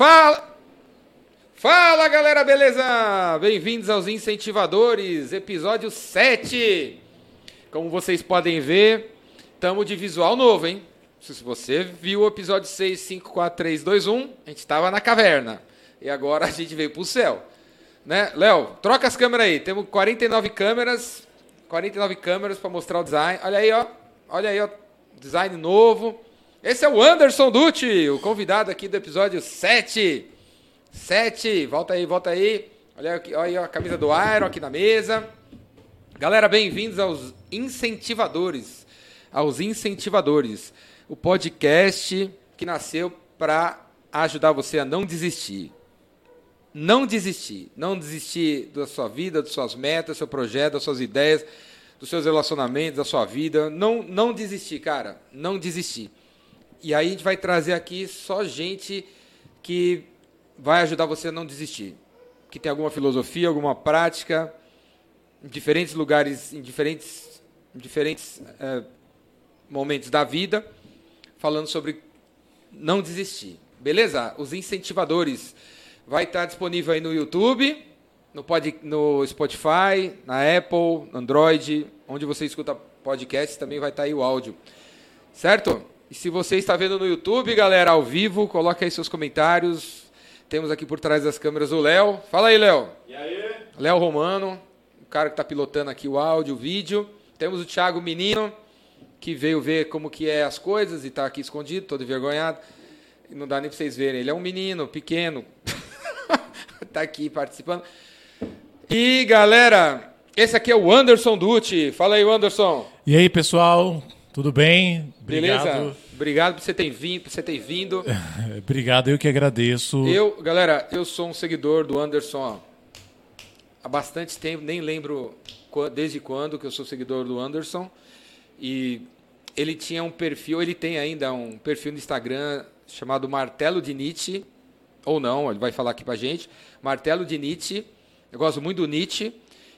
Fala! Fala galera, beleza? Bem-vindos aos Incentivadores, episódio 7. Como vocês podem ver, estamos de visual novo, hein? Se você viu o episódio 6, 5, 4, 3, 2, 1, a gente estava na caverna. E agora a gente veio pro céu. Né? Léo, troca as câmeras aí. Temos 49 câmeras. 49 câmeras para mostrar o design. Olha aí, ó. Olha aí, ó. Design novo. Esse é o Anderson Dutti, o convidado aqui do episódio 7. 7. Volta aí, volta aí. Olha, aqui, olha aí a camisa do Iron aqui na mesa. Galera, bem-vindos aos incentivadores. Aos incentivadores. O podcast que nasceu para ajudar você a não desistir. Não desistir. Não desistir da sua vida, das suas metas, do seu projeto, das suas ideias, dos seus relacionamentos, da sua vida. Não, não desistir, cara. Não desistir. E aí a gente vai trazer aqui só gente que vai ajudar você a não desistir. Que tem alguma filosofia, alguma prática, em diferentes lugares, em diferentes, em diferentes é, momentos da vida, falando sobre não desistir. Beleza? Os incentivadores. Vai estar disponível aí no YouTube, no, pod, no Spotify, na Apple, Android, onde você escuta podcast, também vai estar aí o áudio. Certo? E se você está vendo no YouTube, galera, ao vivo, coloque aí seus comentários. Temos aqui por trás das câmeras o Léo. Fala aí, Léo. E aí? Léo Romano, o cara que está pilotando aqui o áudio, o vídeo. Temos o Thiago Menino, que veio ver como que é as coisas e está aqui escondido, todo envergonhado. Não dá nem para vocês verem. Ele é um menino pequeno. está aqui participando. E, galera, esse aqui é o Anderson Dutti. Fala aí, Anderson. E aí, pessoal? Tudo bem? Obrigado. Beleza? Obrigado por você ter vindo. Por você ter vindo. Obrigado, eu que agradeço. Eu, galera, eu sou um seguidor do Anderson há bastante tempo, nem lembro desde quando que eu sou seguidor do Anderson. E ele tinha um perfil, ele tem ainda um perfil no Instagram chamado Martelo de Nietzsche, ou não, ele vai falar aqui pra gente. Martelo de Nietzsche. Eu gosto muito do Nietzsche.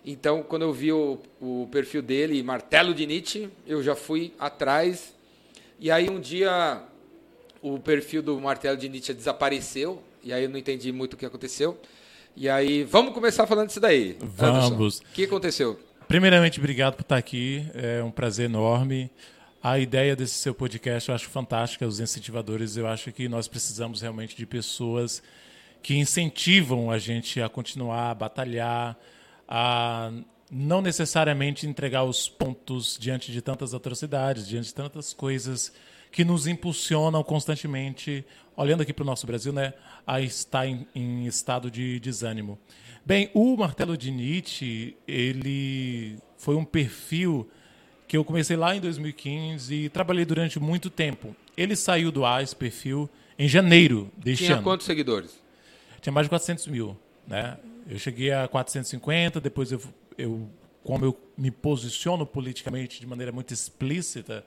Então, quando eu vi o, o, perfil dele, Martelo de Nietzsche, eu já fui atrás. E aí, um dia, o perfil do Martelo de Nietzsche desapareceu. E aí, eu não entendi muito o que aconteceu. E aí, vamos começar falando disso daí. Vamos. O que aconteceu? Primeiramente, obrigado por estar aqui. É um prazer enorme. A ideia desse seu podcast eu acho fantástica. Os incentivadores, eu acho que nós precisamos realmente de pessoas que incentivam a gente a continuar a batalhar a não necessariamente entregar os pontos diante de tantas atrocidades, diante de tantas coisas que nos impulsionam constantemente, olhando aqui para o nosso Brasil, né, a estar em, em, estado de desânimo. Bem, o Martelo de Nietzsche, ele foi um perfil que eu comecei lá em 2015 e trabalhei durante muito tempo. Ele saiu do ar, esse perfil, em janeiro deste Tinha ano. quantos seguidores? Tinha mais de 400 mil, né? Eu cheguei a 450, depois eu, eu como eu me posiciono politicamente de maneira muito explícita,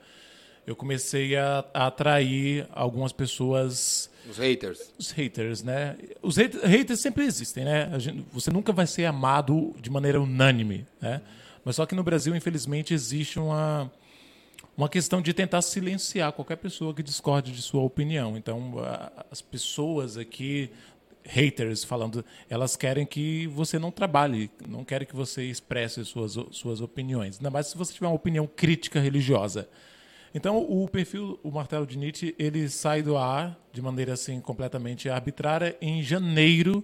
eu comecei a, a atrair algumas pessoas. Os haters. Os haters, né? Os haters, haters sempre existem, né? Gente, você nunca vai ser amado de maneira unânime, né? Mas só que no Brasil, infelizmente, existe uma, uma questão de tentar silenciar qualquer pessoa que discorde de sua opinião. Então, as pessoas aqui haters falando, elas querem que você não trabalhe, não querem que você expresse suas, suas opiniões. Ainda mais se você tiver uma opinião crítica religiosa. Então, o perfil, o Martelo de Nietzsche, ele sai do ar de maneira assim completamente arbitrária em janeiro,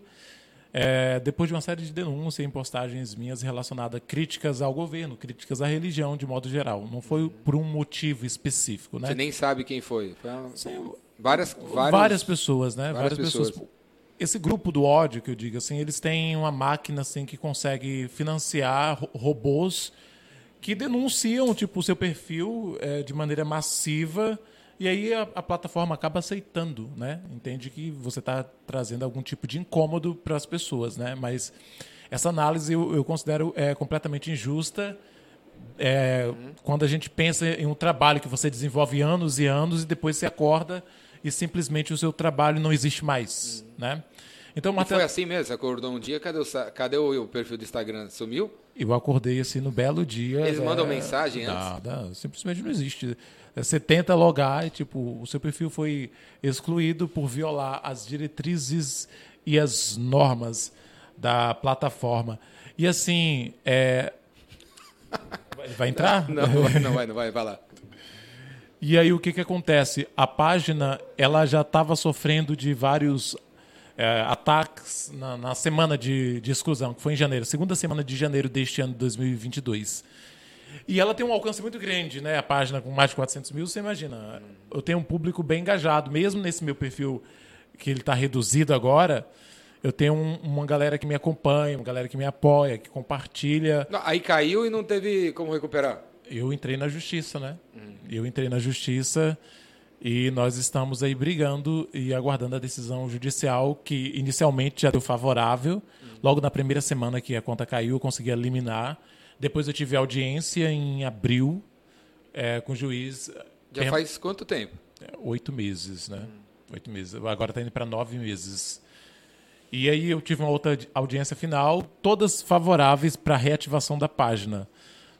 é, depois de uma série de denúncias em postagens minhas relacionadas a críticas ao governo, críticas à religião de modo geral. Não foi por um motivo específico, né? Você nem sabe quem foi. Sim, várias, várias, várias pessoas, né? Várias, várias pessoas. pessoas esse grupo do ódio que eu digo assim, eles têm uma máquina assim que consegue financiar robôs que denunciam tipo o seu perfil é, de maneira massiva e aí a, a, plataforma acaba aceitando, né? Entende que você está trazendo algum tipo de incômodo para as pessoas, né? Mas essa análise eu, eu considero é, completamente injusta. É, uhum. Quando a gente pensa em um trabalho que você desenvolve anos e anos e depois você acorda e simplesmente o seu trabalho não existe mais, uhum. né? Então, Martelo... foi assim mesmo? Você acordou um dia, cadê o, cadê o, perfil do Instagram? Sumiu? Eu acordei assim no belo dia. Eles é, mandam mensagem antes? Nada, simplesmente não existe. Você tenta logar e tipo, o seu perfil foi excluído por violar as diretrizes e as normas da plataforma. E assim, é... vai entrar? Não, não vai, não vai, não vai, vai lá. E aí o que, que acontece? A página ela já estava sofrendo de vários é, ataques na, na semana de, de, exclusão, que foi em janeiro, segunda semana de janeiro deste ano de 2022. E ela tem um alcance muito grande, né? A página com mais de 400 mil, você imagina. Eu tenho um público bem engajado, mesmo nesse meu perfil que ele está reduzido agora. Eu tenho um, uma galera que me acompanha, uma galera que me apoia, que compartilha. Não, aí caiu e não teve como recuperar eu entrei na justiça, né? Hum. Eu entrei na justiça e nós estamos aí brigando e aguardando a decisão judicial que inicialmente já deu favorável. Logo na primeira semana que a conta caiu, eu consegui eliminar. Depois eu tive audiência em abril é, com o juiz. Já faz quanto tempo? É, oito meses, né? Hum. Oito meses. Agora está indo para nove meses. E aí eu tive uma outra audiência final, todas favoráveis para a reativação da página.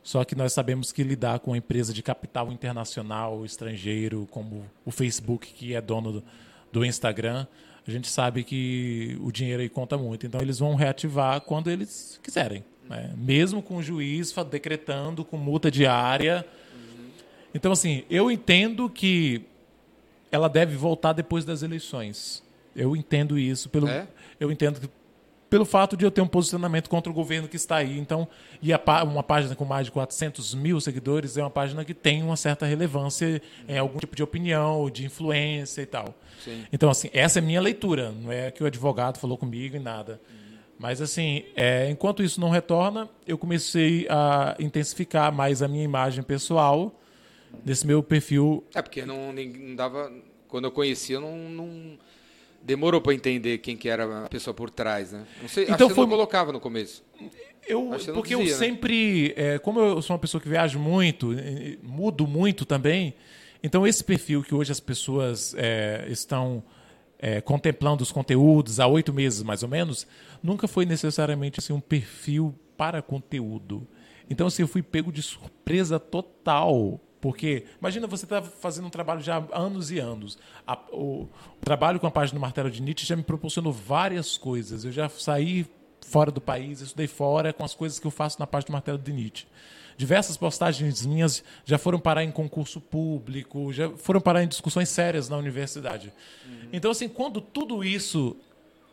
Só que nós sabemos que lidar com uma empresa de capital internacional, estrangeiro, como o Facebook, que é dono do, do Instagram, a gente sabe que o dinheiro aí conta muito. Então eles vão reativar quando eles quiserem. Né? Mesmo com o juiz decretando com multa diária. Então, assim, eu entendo que ela deve voltar depois das eleições. Eu entendo isso. Pelo, é? Eu entendo que pelo fato de eu ter um posicionamento contra o governo que está aí. Então, e a, uma página com mais de 400 mil seguidores é uma página que tem uma certa relevância em algum tipo de opinião, de influência e tal. Sim. Então, assim, essa é a minha leitura. Não é que o advogado falou comigo e nada. Mas, assim, é, enquanto isso não retorna, eu comecei a intensificar mais a minha imagem pessoal nesse meu perfil. É, porque não, não dava. Quando eu conhecia, não, não demorou para entender quem que era a pessoa por trás, né? Não sei, então foi... que não colocava no começo. Eu, porque dizia, eu né? sempre, é, como eu sou uma pessoa que viaja muito, mudo muito também, então esse perfil que hoje as pessoas é, estão é, contemplando os conteúdos há oito meses mais ou menos, nunca foi necessariamente assim, um perfil para conteúdo. Então assim, eu fui pego de surpresa total porque, imagina, você está fazendo um trabalho já há anos e anos. A, o, o, trabalho com a página do Martelo de Nietzsche já me proporcionou várias coisas. Eu já saí fora do país, estudei fora com as coisas que eu faço na página do Martelo de Nietzsche. Diversas postagens minhas já foram parar em concurso público, já foram parar em discussões sérias na universidade. Uhum. Então, assim, quando tudo isso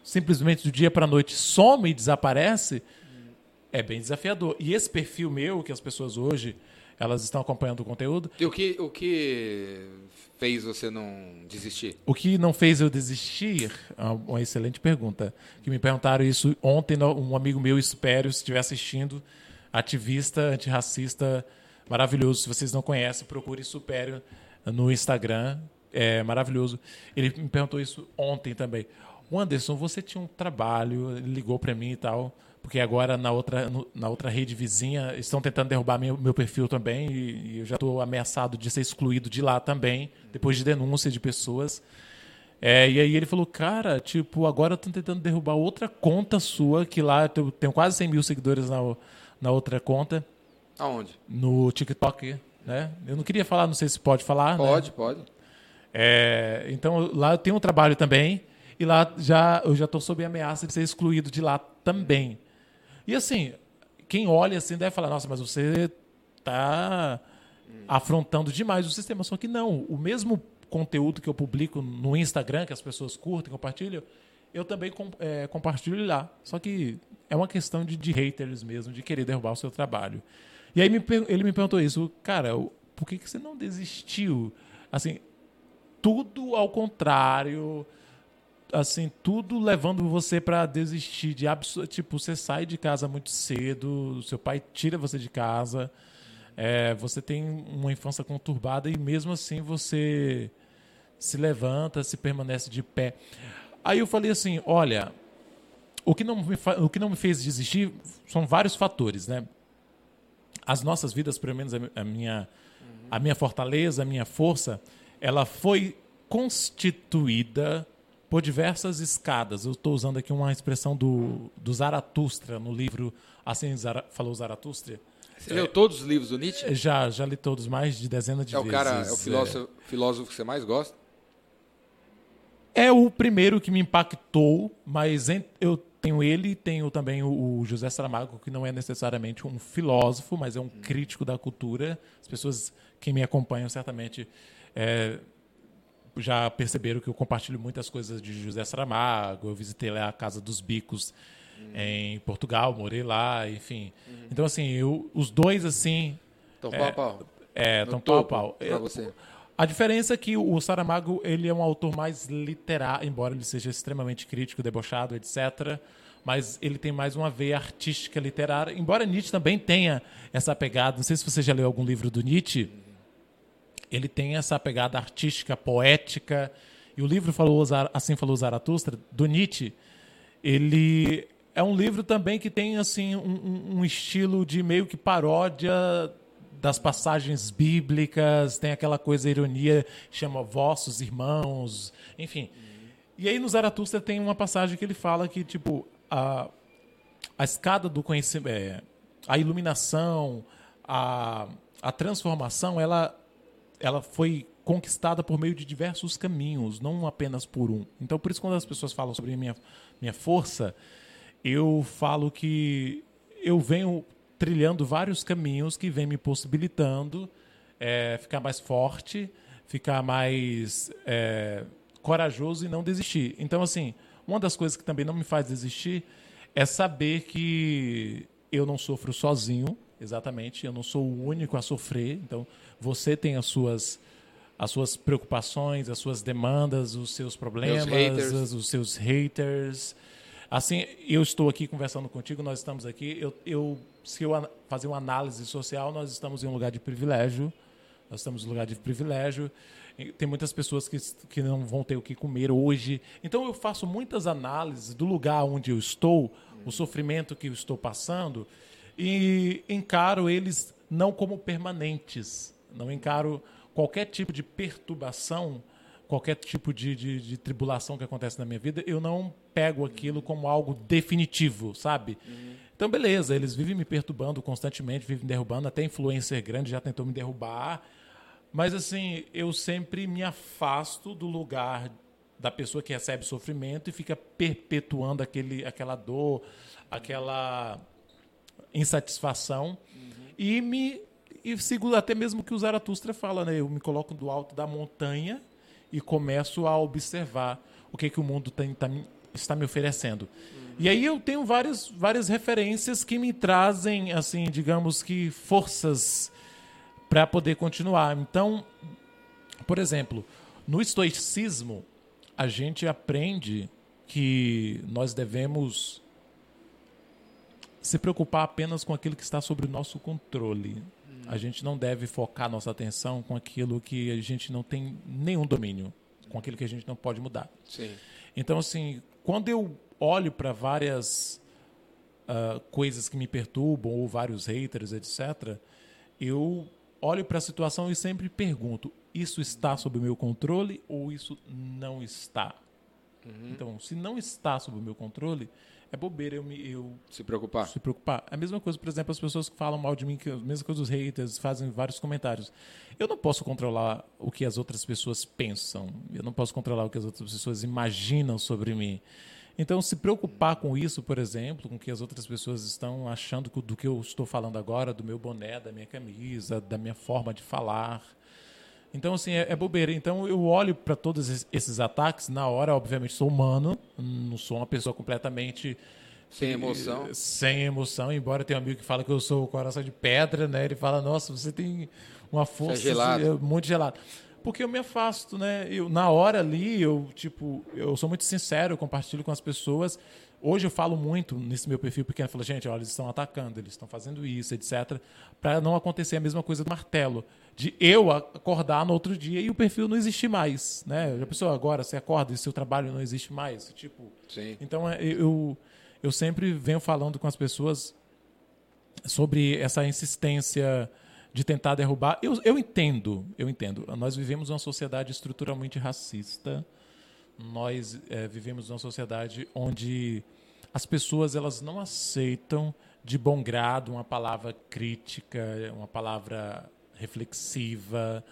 simplesmente do dia para a noite some e desaparece, uhum. é bem desafiador. E esse perfil meu, que as pessoas hoje elas estão acompanhando o conteúdo. E o que, o que fez você não desistir? O que não fez eu desistir? É uma excelente pergunta. Que me perguntaram isso ontem, um amigo meu, Espério, se estiver assistindo, ativista, antirracista, maravilhoso. Se vocês não conhecem, procure Supério no Instagram. É maravilhoso. Ele me perguntou isso ontem também. O Anderson, você tinha um trabalho, ele ligou para mim e tal porque agora na outra, na outra rede vizinha estão tentando derrubar meu, meu perfil também e, e eu já estou ameaçado de ser excluído de lá também, depois de denúncia de pessoas. É, e aí ele falou, cara, tipo, agora estão tentando derrubar outra conta sua, que lá eu tenho quase 100 mil seguidores na, na outra conta. Aonde? No TikTok, né? Eu não queria falar, não sei se pode falar. Né? Pode, né? pode. É, então lá eu tenho um trabalho também e lá já eu já estou sob ameaça de ser excluído de lá também. E assim, quem olha assim deve falar, nossa, mas você está afrontando demais o sistema. Só que não, o mesmo conteúdo que eu publico no Instagram, que as pessoas curtem, compartilham, eu também é, compartilho lá. Só que é uma questão de, de, haters mesmo, de querer derrubar o seu trabalho. E aí me, ele me perguntou isso, cara, por que, que você não desistiu? Assim, tudo ao contrário assim, tudo levando você para desistir de tipo, você sai de casa muito cedo, seu pai tira você de casa, é, você tem uma infância conturbada e mesmo assim você se levanta, se permanece de pé. Aí eu falei assim, olha, o que não me, o que não me fez desistir são vários fatores, né? As nossas vidas, pelo menos a minha, a minha fortaleza, a minha força, ela foi constituída por diversas escadas. Eu estou usando aqui uma expressão do, do Zaratustra no livro Assim Zara, Falou Zaratustra. Você é, leu todos os livros do Nietzsche? Já, já li todos, mais de dezenas de é vezes. O cara, é o filósofo, é. filósofo que você mais gosta? É o primeiro que me impactou, mas eu tenho ele, tenho também o, José Saramago, que não é necessariamente um filósofo, mas é um crítico da cultura. As pessoas que me acompanham certamente é, já perceberam que eu compartilho muitas coisas de José Saramago. Eu visitei lá a Casa dos Bicos uhum. em Portugal, morei lá, enfim. Uhum. Então, assim, eu, os dois, assim... Estão é, pau a pau. É, estão pau a pau. Pra você. A diferença é que o Saramago ele é um autor mais literário, embora ele seja extremamente crítico, debochado, etc. Mas ele tem mais uma veia artística literária. Embora Nietzsche também tenha essa pegada. Não sei se você já leu algum livro do Nietzsche. Ele tem essa pegada artística, poética. E o livro falou assim falou Zaratustra do Nietzsche. Ele é um livro também que tem assim um, um estilo de meio que paródia das passagens bíblicas, tem aquela coisa, ironia, chama vossos irmãos, enfim. E aí no Zaratustra tem uma passagem que ele fala que, tipo, a, a escada do conhecimento, é, a iluminação, a, a transformação, ela, ela foi conquistada por meio de diversos caminhos, não apenas por um. Então, por isso, quando as pessoas falam sobre minha, minha força, eu falo que eu venho trilhando vários caminhos que vêm me possibilitando é, ficar mais forte, ficar mais é, corajoso e não desistir. Então, assim, uma das coisas que também não me faz desistir é saber que eu não sofro sozinho, exatamente, eu não sou o único a sofrer. Então, você tem as suas as suas preocupações, as suas demandas, os seus problemas, os seus haters. Assim, eu estou aqui conversando contigo, nós estamos aqui. Eu, eu, se eu fazer uma análise social, nós estamos em um lugar de privilégio. Nós estamos em um lugar de privilégio. Tem muitas pessoas que, que não vão ter o que comer hoje. Então, eu faço muitas análises do lugar onde eu estou, o sofrimento que eu estou passando, e encaro eles não como permanentes. Não encaro qualquer tipo de perturbação qualquer tipo de, de, de, tribulação que acontece na minha vida, eu não pego aquilo como algo definitivo, sabe? Uhum. Então, beleza, eles vivem me perturbando constantemente, vivem me derrubando, até influencer grande já tentou me derrubar. Mas, assim, eu sempre me afasto do lugar da pessoa que recebe sofrimento e fica perpetuando aquele, aquela dor, aquela insatisfação. Uhum. E me e sigo até mesmo que o Zaratustra fala, né? Eu me coloco do alto da montanha e começo a observar o que, que o mundo tem, tá, está me oferecendo. Uhum. E aí eu tenho várias, várias referências que me trazem, assim, digamos que forças para poder continuar. Então, por exemplo, no estoicismo, a gente aprende que nós devemos se preocupar apenas com aquilo que está sob o nosso controle. A gente não deve focar nossa atenção com aquilo que a gente não tem nenhum domínio, com aquilo que a gente não pode mudar. Sim. Então, assim, quando eu olho para várias uh, coisas que me perturbam, ou vários haters, etc., eu olho para a situação e sempre pergunto: isso está sob o meu controle ou isso não está? Uhum. Então, se não está sob o meu controle, é bobeira eu me eu se preocupar. Se preocupar. A mesma coisa, por exemplo, as pessoas que falam mal de mim, que a mesma coisa dos haters, fazem vários comentários. Eu não posso controlar o que as outras pessoas pensam. Eu não posso controlar o que as outras pessoas imaginam sobre mim. Então, se preocupar com isso, por exemplo, com o que as outras pessoas estão achando do que eu estou falando agora, do meu boné, da minha camisa, da minha forma de falar, então, assim, é, é bobeira. Então, eu olho para todos esses ataques, na hora, obviamente, sou humano, não sou uma pessoa completamente. Sem emoção. Sem emoção, embora tenha um amigo que fala que eu sou o coração de pedra, né? Ele fala, nossa, você tem uma força é gelado. muito gelada. Porque eu me afasto, né? Eu, na hora ali, eu, tipo, eu sou muito sincero, eu compartilho com as pessoas. Hoje eu falo muito nesse meu perfil pequeno, eu falo, gente, olha, eles estão atacando, eles estão fazendo isso, etc. Para não acontecer a mesma coisa do martelo de eu acordar no outro dia e o perfil não existir mais, né? Já pensou agora, você acorda e seu trabalho não existe mais, tipo. Sim. Então é, eu eu sempre venho falando com as pessoas sobre essa insistência de tentar derrubar. Eu, eu entendo, eu entendo. Nós vivemos uma sociedade estruturalmente racista. Nós é, vivemos numa sociedade onde as pessoas elas não aceitam de bom grado uma palavra crítica, uma palavra reflexiva.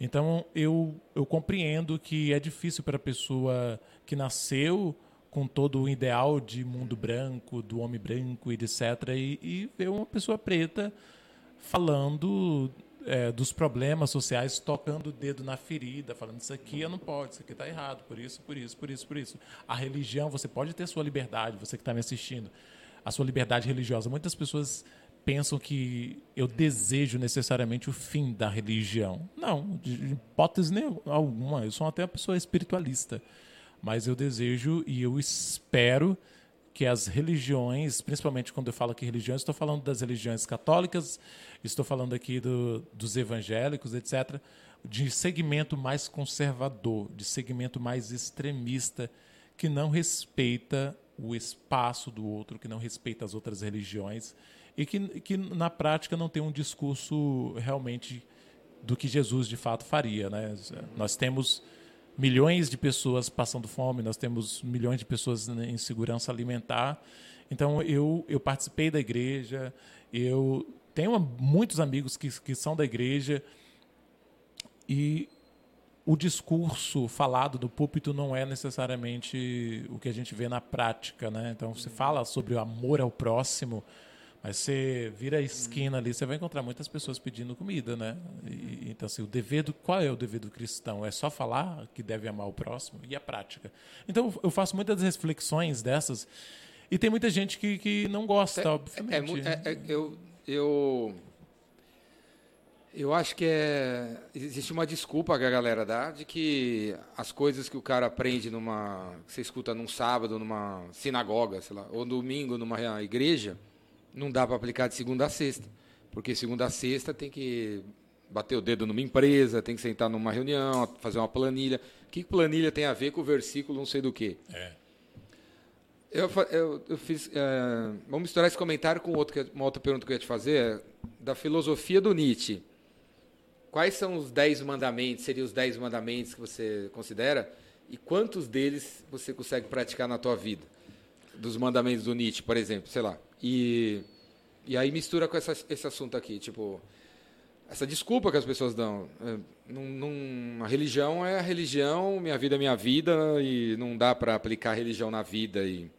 Então eu, eu compreendo que é difícil para a pessoa que nasceu com todo o ideal de mundo branco, do homem branco e etc. E, e ver uma pessoa preta falando é, dos problemas sociais, tocando o dedo na ferida, falando isso aqui eu não pode, isso aqui está errado, por isso, por isso, por isso, por isso. A religião, você pode ter sua liberdade, você que está me assistindo, a sua liberdade religiosa. Muitas pessoas pensam que eu desejo necessariamente o fim da religião. Não, de hipótese nenhuma. Eu sou até uma pessoa espiritualista. Mas eu desejo e eu espero que as religiões, principalmente quando eu falo aqui religiões, estou falando das religiões católicas, estou falando aqui do, dos evangélicos, etc., de segmento mais conservador, de segmento mais extremista, que não respeita o espaço do outro, que não respeita as outras religiões e que, que na prática não tem um discurso realmente do que Jesus de fato faria. Né? Nós temos milhões de pessoas passando fome, nós temos milhões de pessoas em segurança alimentar. Então, eu, eu participei da igreja, eu tenho muitos amigos que, que são da igreja e o discurso falado do púlpito não é necessariamente o que a gente vê na prática, né? Então, você fala sobre o amor ao próximo, mas você vira a esquina ali, você vai encontrar muitas pessoas pedindo comida, né? E, então, assim, o dever do, qual é o dever do cristão? É só falar que deve amar o próximo e a prática. Então, eu faço muitas reflexões dessas e tem muita gente que, que não gosta, é, obviamente. É, é, é, eu, eu, eu acho que é, existe uma desculpa que a galera dá de que as coisas que o cara aprende numa. que você escuta num sábado, numa sinagoga, sei lá, ou domingo numa igreja não dá para aplicar de segunda a sexta, porque segunda a sexta tem que bater o dedo numa empresa, tem que sentar numa reunião, fazer uma planilha. O que planilha tem a ver com o versículo não sei do que? É. Eu, eu, eu fiz. É, vamos misturar esse comentário com outro, uma outra pergunta que eu ia te fazer, é, da filosofia do Nietzsche. Quais são os dez mandamentos, seriam os dez mandamentos que você considera? E quantos deles você consegue praticar na tua vida? Dos mandamentos do Nietzsche, por exemplo, sei lá. E, e aí mistura com essa, esse assunto aqui, tipo, essa desculpa que as pessoas dão. É, num, num, a religião é a religião, minha vida é minha vida, e não dá para aplicar religião na vida, e,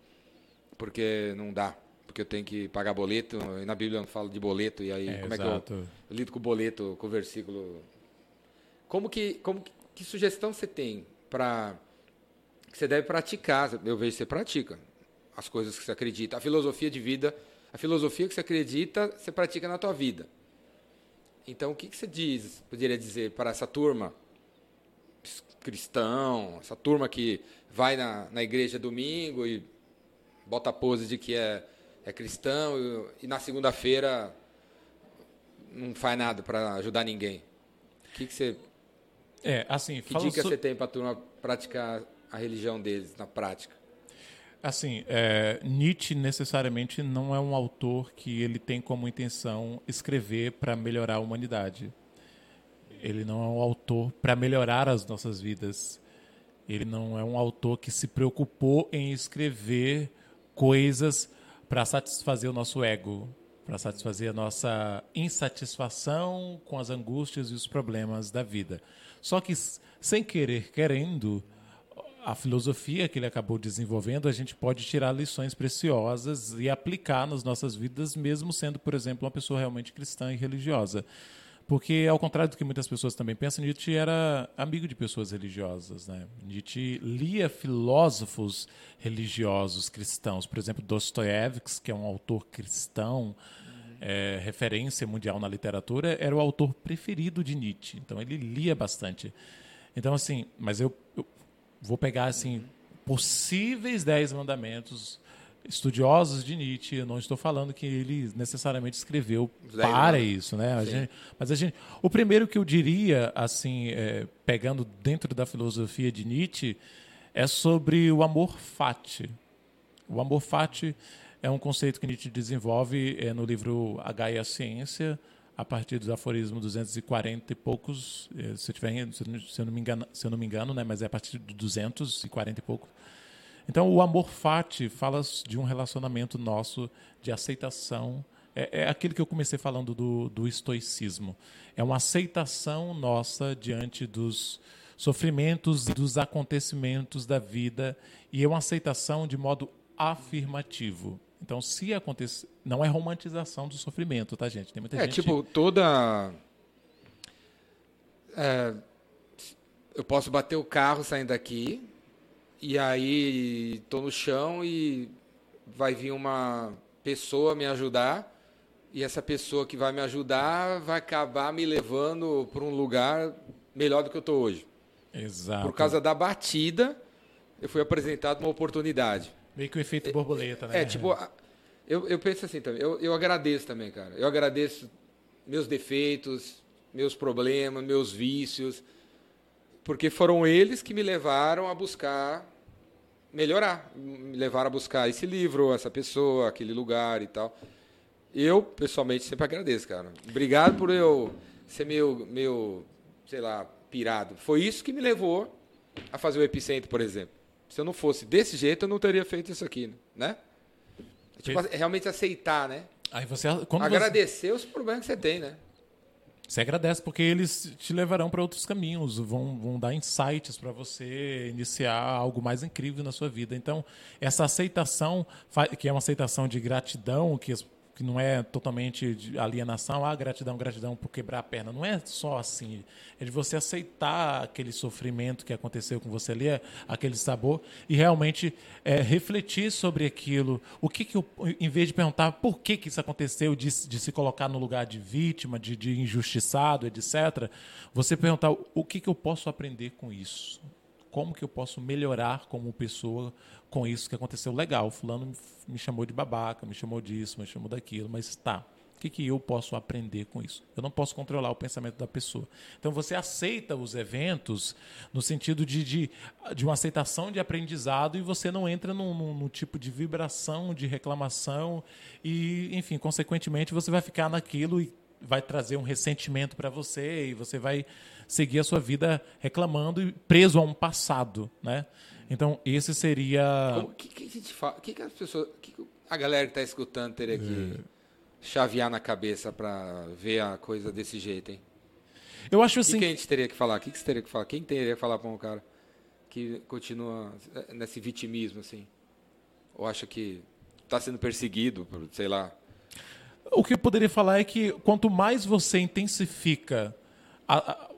porque não dá. Porque eu tenho que pagar boleto, e na Bíblia não fala de boleto, e aí é, como exato. é que eu, eu, lido com o boleto, com o versículo? Como que, como que, que sugestão você tem para que você deve praticar? Eu vejo que você pratica as coisas que você acredita. A filosofia de vida, a filosofia que você acredita, você pratica na tua vida. Então, o que, que você diz, poderia dizer para essa turma cristão, essa turma que vai na, na igreja domingo e bota a pose de que é, é cristão e, e na segunda-feira não faz nada para ajudar ninguém? O que, que você. É, assim, que dica so... você tem para a turma praticar a religião deles na prática? Assim, é, Nietzsche necessariamente não é um autor que ele tem como intenção escrever para melhorar a humanidade. Ele não é um autor para melhorar as nossas vidas. Ele não é um autor que se preocupou em escrever coisas para satisfazer o nosso ego, para satisfazer a nossa insatisfação com as angústias e os problemas da vida. Só que, sem querer, querendo, a filosofia que ele acabou desenvolvendo, a gente pode tirar lições preciosas e aplicar nas nossas vidas, mesmo sendo, por exemplo, uma pessoa realmente cristã e religiosa. Porque, ao contrário do que muitas pessoas também pensam, Nietzsche era amigo de pessoas religiosas. Né? Nietzsche lia filósofos religiosos cristãos. Por exemplo, Dostoiévski, que é um autor cristão, é, referência mundial na literatura, era o autor preferido de Nietzsche. Então, ele lia bastante. Então, assim, mas eu, eu vou pegar assim possíveis dez mandamentos estudiosos de Nietzsche. Eu não estou falando que ele necessariamente escreveu para isso, né? A gente, mas a gente, o primeiro que eu diria, assim, é, pegando dentro da filosofia de Nietzsche, é sobre o amor fati. O amor fati é um conceito que Nietzsche desenvolve é, no livro A Gaia Ciência, a partir dos aforismos 240 e poucos, eh, se eu, tiver, se eu não me engano, se eu não me engano né, mas é a partir de 240 e pouco. Então, o amor fati fala de um relacionamento nosso de aceitação. É, é aquilo que eu comecei falando do, do estoicismo. É uma aceitação nossa diante dos sofrimentos dos acontecimentos da vida e é uma aceitação de modo afirmativo. Então, se acontecer. Não é romantização do sofrimento, tá, gente? Tem muita é, gente. tipo, toda. É, eu posso bater o carro saindo daqui, e aí tô no chão e vai vir uma pessoa me ajudar, e essa pessoa que vai me ajudar vai acabar me levando para um lugar melhor do que eu tô hoje. Exato. Por causa da batida, eu fui apresentado uma oportunidade. Meio que o efeito borboleta, né? É, tipo, eu, eu penso assim também, eu, eu agradeço também, cara. Eu agradeço meus defeitos, meus problemas, meus vícios, porque foram eles que me levaram a buscar melhorar, me levaram a buscar esse livro, essa pessoa, aquele lugar e tal. Eu, pessoalmente, sempre agradeço, cara. Obrigado por eu ser meio, meio sei lá, pirado. Foi isso que me levou a fazer o Epicentro, por exemplo. Se eu não fosse desse jeito, eu não teria feito isso aqui, né? É, tipo, é realmente aceitar, né? Aí você, Agradecer você... os problemas que você tem, né? Você agradece porque eles te levarão para outros caminhos, vão, vão dar insights para você iniciar algo mais incrível na sua vida. Então, essa aceitação, que é uma aceitação de gratidão, que as que não é totalmente de alienação, ah, gratidão, gratidão por quebrar a perna. Não é só assim. É de você aceitar aquele sofrimento que aconteceu com você ali, aquele sabor, e realmente é, refletir sobre aquilo. O que, que eu, em vez de perguntar por que, que isso aconteceu, de, de se colocar no lugar de vítima, de, de injustiçado, etc., você perguntar o que, que eu posso aprender com isso como que eu posso melhorar como pessoa com isso que aconteceu. Legal, fulano me chamou de babaca, me chamou disso, me chamou daquilo, mas tá. O que, que eu posso aprender com isso? Eu não posso controlar o pensamento da pessoa. Então você aceita os eventos no sentido de, de, de uma aceitação de aprendizado e você não entra num, num, num tipo de vibração, de reclamação e, enfim, consequentemente você vai ficar naquilo e vai trazer um ressentimento para você e você vai seguir a sua vida reclamando e preso a um passado, né? Então, esse seria... O que, que, a gente fala? O que, que as pessoas... Que a galera que está escutando teria que é. chavear na cabeça para ver a coisa desse jeito, hein? Eu acho assim... O que, a gente teria que falar? O que, que você teria que falar? Quem teria que falar para um cara que continua nesse vitimismo, assim? Ou acha que está sendo perseguido, por, sei lá... O que eu poderia falar é que quanto mais você intensifica a, a,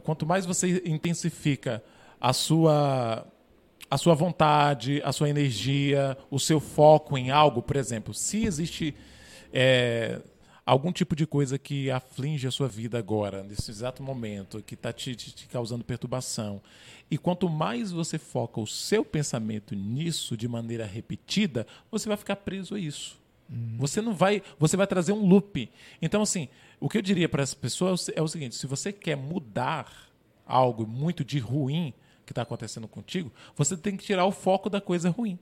quanto mais você intensifica a sua a sua vontade, a sua energia, o seu foco em algo, por exemplo, se existe é, algum tipo de coisa que aflige a sua vida agora, nesse exato momento, que está te, te, te, causando perturbação, e quanto mais você foca o seu pensamento nisso de maneira repetida, você vai ficar preso a isso. Uhum. Você não vai, você vai trazer um loop. Então, assim, o que eu diria para essa pessoa é o seguinte: se você quer mudar algo muito de ruim que está acontecendo contigo, você tem que tirar o foco da coisa ruim.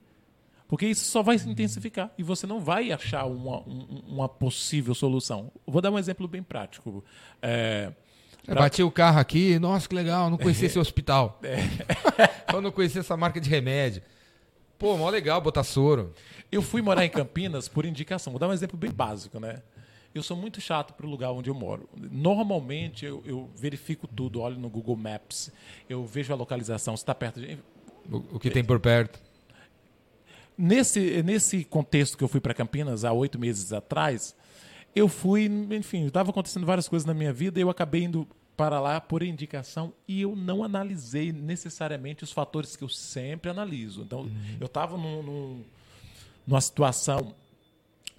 Porque isso só vai se intensificar e você não vai achar uma, uma possível solução. vou dar um exemplo bem prático. É, pra... Bati o carro aqui, nossa, que legal, não conhecia é. esse hospital. É. Eu não conhecia essa marca de remédio. Pô, mó legal botar soro. Eu fui morar em Campinas por indicação. Vou dar um exemplo bem básico, né? eu sou muito chato para o lugar onde eu moro. Normalmente eu, eu, verifico tudo, olho no Google Maps, eu vejo a localização, se está perto de. O, o que tem por perto. Nesse, nesse contexto que eu fui para Campinas há oito meses atrás, eu fui, enfim, estava acontecendo várias coisas na minha vida e eu acabei indo para lá por indicação e eu não analisei necessariamente os fatores que eu sempre analiso. Então, uhum. eu estava num, num, numa situação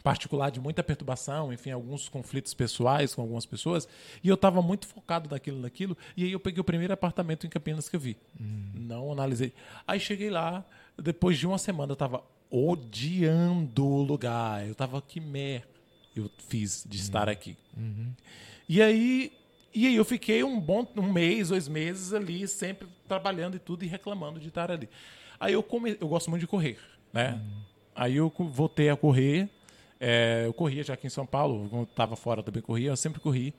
particular de muita perturbação, enfim, alguns conflitos pessoais com algumas pessoas, e eu estava muito focado naquilo, naquilo, e aí eu peguei o primeiro apartamento em Campinas que eu vi. Hum. Não analisei. Aí cheguei lá, depois de uma semana eu estava odiando o lugar, eu estava que mer eu fiz de estar hum. aqui. Uhum. E aí e aí eu fiquei um bom um mês, dois meses ali, sempre trabalhando e tudo e reclamando de estar ali. Aí eu come, eu gosto muito de correr, né? Uhum. Aí eu voltei a correr É, eu corria já aqui em São Paulo, quando estava fora também corria, eu sempre corri.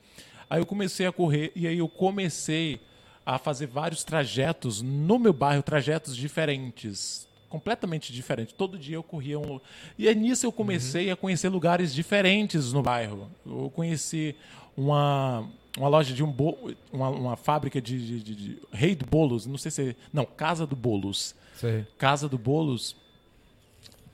Aí eu comecei a correr e aí eu comecei a fazer vários trajetos no meu bairro, trajetos diferentes, completamente diferentes. Todo dia eu corria um e aí nisso eu comecei uhum. a conhecer lugares diferentes no bairro. Eu conheci uma uma loja de um bo... uma, uma fábrica de, de, de, de, Rei do Bolos, não sei se não Casa do Bolos, Sei. Casa do Bolos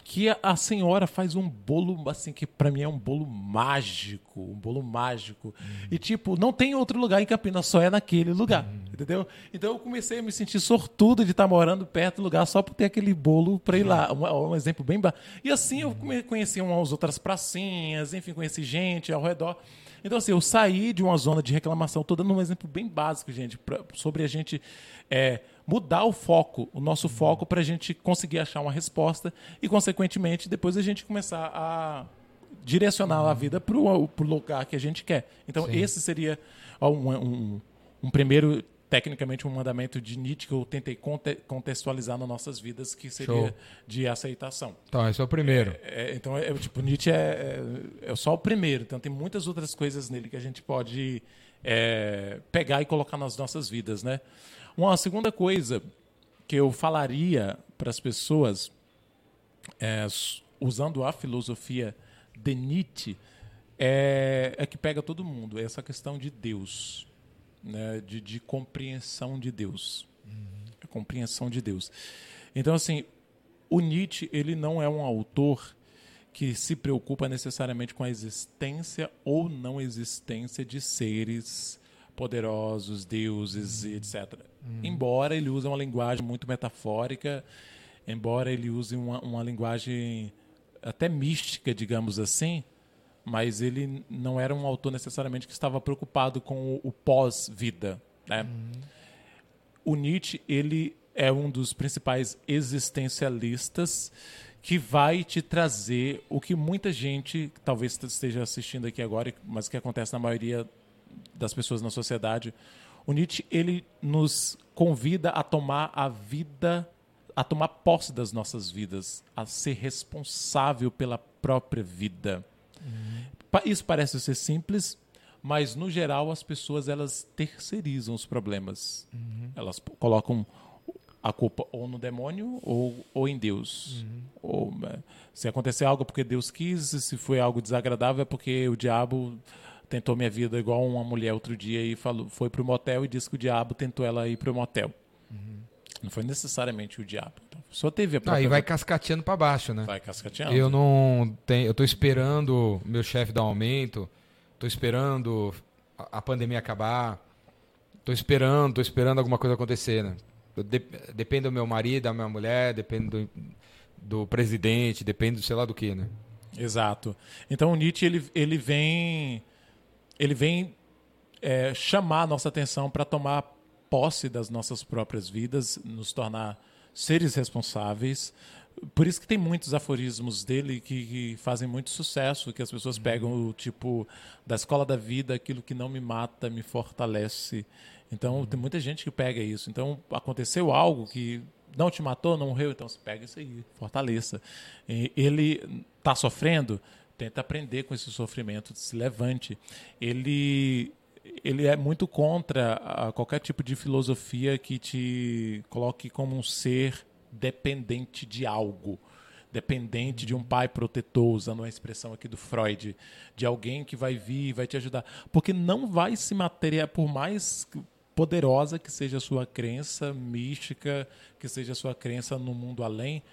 que a, a, senhora faz um bolo assim que para mim é um bolo mágico, um bolo mágico. Uhum. E tipo, não tem outro lugar em Campinas, só é naquele lugar, uhum. entendeu? Então eu comecei a me sentir sortudo de estar tá morando perto do lugar só por ter aquele bolo para ir lá. Um, um, exemplo bem ba... E assim eu conheci umas outras pracinhas, enfim, conheci gente ao redor. Então, assim, eu saí de uma zona de reclamação, estou dando um exemplo bem básico, gente, pra, sobre a gente é, mudar o foco, o nosso foco, para a gente conseguir achar uma resposta e, consequentemente, depois a gente começar a direcionar a vida para o lugar que a gente quer. Então, Sim. esse seria um, um, um primeiro tecnicamente um mandamento de Nietzsche que eu tentei contextualizar nas nossas vidas, que seria Show. de aceitação. Então, esse é o primeiro. É, é, então, é, tipo, Nietzsche é, é, é, só o primeiro. Então, tem muitas outras coisas nele que a gente pode é, pegar e colocar nas nossas vidas, né? Uma segunda coisa que eu falaria para as pessoas, é, usando a filosofia de Nietzsche, é, é que pega todo mundo, é essa questão de Deus né, de, de compreensão de Deus. Uhum. A compreensão de Deus. Então, assim, o Nietzsche ele não é um autor que se preocupa necessariamente com a existência ou não existência de seres poderosos, deuses, uhum. etc. Uhum. Embora ele use uma linguagem muito metafórica, embora ele use uma, uma linguagem até mística, digamos assim, mas ele não era um autor necessariamente que estava preocupado com o, o pós-vida. Né? Uhum. O Nietzsche ele é um dos principais existencialistas que vai te trazer o que muita gente talvez esteja assistindo aqui agora, mas que acontece na maioria das pessoas na sociedade. O Nietzsche ele nos convida a tomar a vida, a tomar posse das nossas vidas, a ser responsável pela própria vida. Uhum. Isso parece ser simples, mas no geral as pessoas elas terceirizam os problemas. Uhum. Elas colocam a culpa ou no demônio ou, ou em Deus. Uhum. Ou, né, se acontecer algo porque Deus quis, se foi algo desagradável é porque o diabo tentou minha vida igual uma mulher outro dia e falou, foi pro motel e disse que o diabo tentou ela ir pro motel. Uhum. Não foi necessariamente o diabo. Só teve a própria... Aí vai cascateando para baixo, né? Vai cascateando. Eu não tenho, eu tô esperando meu chefe dar um aumento, tô esperando a, a pandemia acabar, tô esperando, tô esperando alguma coisa acontecer, né? De, depende do meu marido, da minha mulher, depende do, do presidente, depende do sei lá do que, né? Exato. Então o Nietzsche ele, ele vem ele vem é, chamar a nossa atenção para tomar posse das nossas próprias vidas, nos tornar seres responsáveis. Por isso que tem muitos aforismos dele que, que fazem muito sucesso, que as pessoas pegam o tipo da escola da vida, aquilo que não me mata me fortalece. Então tem muita gente que pega isso. Então aconteceu algo que não te matou, não morreu, então você pega isso aí, fortaleça. E ele está sofrendo, tenta aprender com esse sofrimento, se levante. Ele ele é muito contra qualquer tipo de filosofia que te coloque como um ser dependente de algo. Dependente de um pai protetor, usando uma expressão aqui do Freud, de alguém que vai vir e vai te ajudar. Porque não vai se materializar, por mais poderosa que seja a sua crença mística, que seja a sua crença no mundo além,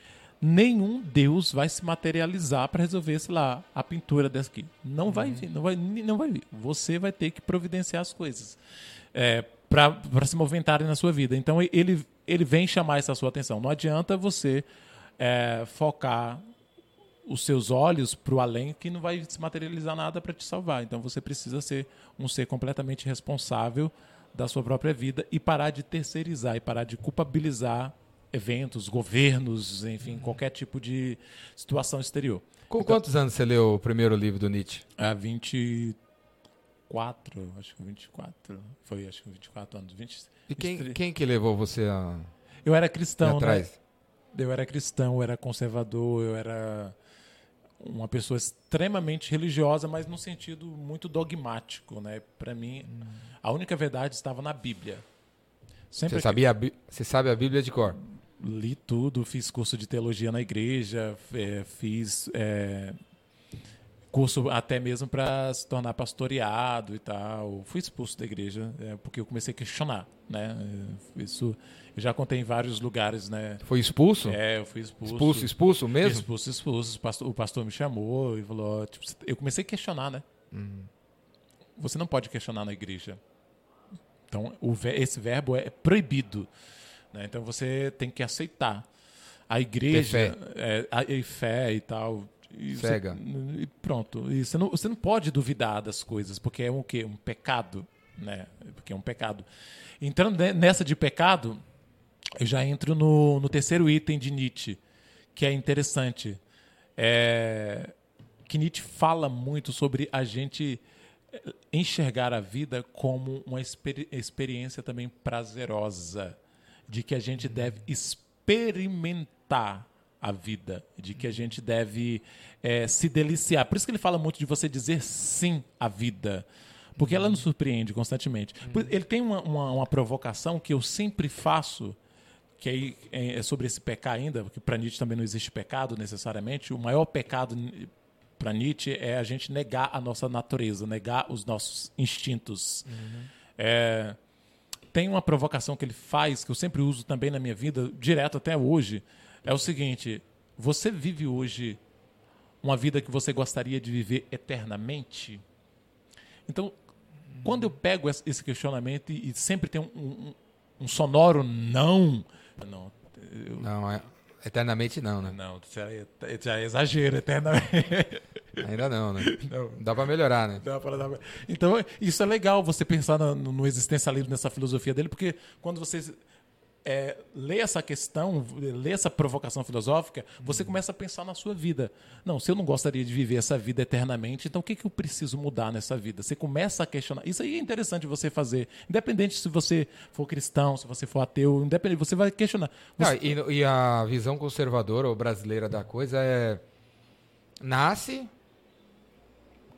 nenhum Deus vai se materializar para resolver, sei lá, a pintura dessa aqui. Não vai vir, não vai, não vai vir. Você vai ter que providenciar as coisas é, para se movimentarem na sua vida. Então ele, ele vem chamar essa sua atenção. Não adianta você é, focar os seus olhos para o além que não vai se materializar nada para te salvar. Então você precisa ser um ser completamente responsável da sua própria vida e parar de terceirizar e parar de culpabilizar eventos, governos, enfim, qualquer tipo de situação exterior. Com então, quantos anos você leu o primeiro livro do Nietzsche? Há 24, acho que 24. Foi, acho que 24 anos. 20, e quem, 23. quem que levou você a. Eu era cristão, né? Eu era cristão, eu era conservador, eu era uma pessoa extremamente religiosa, mas num sentido muito dogmático, né? Para mim, a única verdade estava na Bíblia. Sempre você, sabia a, você sabe a Bíblia de cor? Li tudo, fiz curso de teologia na igreja, é, fiz é, curso até mesmo para se tornar pastoreado e tal. Fui expulso da igreja é, porque eu comecei a questionar, né? Isso eu já contei em vários lugares, né? Foi expulso? É, eu fui expulso. Expulso, expulso mesmo? Expulso, expulso. O pastor, o pastor me chamou e falou, tipo, eu comecei a questionar, né? Uhum. Você não pode questionar na igreja. Então, o, esse verbo é proibido. Né? Então, você tem que aceitar. A igreja. É, a, a fé e tal, e Cega. Você, e pronto. E você, não, você não pode duvidar das coisas, porque é um quê? Um pecado. Né? Porque é um pecado. Entrando nessa de pecado, eu já entro no, no terceiro item de Nietzsche, que é interessante. É, que Nietzsche fala muito sobre a gente enxergar a vida como uma experi experiência também prazerosa, de que a gente deve experimentar a vida, de que a gente deve é, se deliciar. Por isso que ele fala muito de você dizer sim à vida. Porque ela nos surpreende constantemente. Ele tem uma, uma, uma provocação que eu sempre faço, que aí é, é sobre esse pecar ainda, porque para Nietzsche também não existe pecado necessariamente. O maior pecado para Nietzsche é a gente negar a nossa natureza, negar os nossos instintos. Uhum. É, tem uma provocação que ele faz, que eu sempre uso também na minha vida, direto até hoje, é o seguinte: você vive hoje uma vida que você gostaria de viver eternamente? Então, quando eu pego esse questionamento e, sempre tem um, um, um sonoro não, não, eu, não é, eternamente não, né? Não, já é, já é exagero, eternamente. Ainda não, né? Não. Dá para melhorar, né? Dá pra, dá pra... Então, isso é legal você pensar no, no existencialismo, nessa filosofia dele, porque quando você é, lê essa questão, lê essa provocação filosófica, você uhum. começa a pensar na sua vida. Não, se eu não gostaria de viver essa vida eternamente, então o que, que eu preciso mudar nessa vida? Você começa a questionar. Isso aí é interessante você fazer. Independente se você for cristão, se você for ateu, independente, você vai questionar. Você... Ah, e, e a visão conservadora ou brasileira da coisa é. Nasce,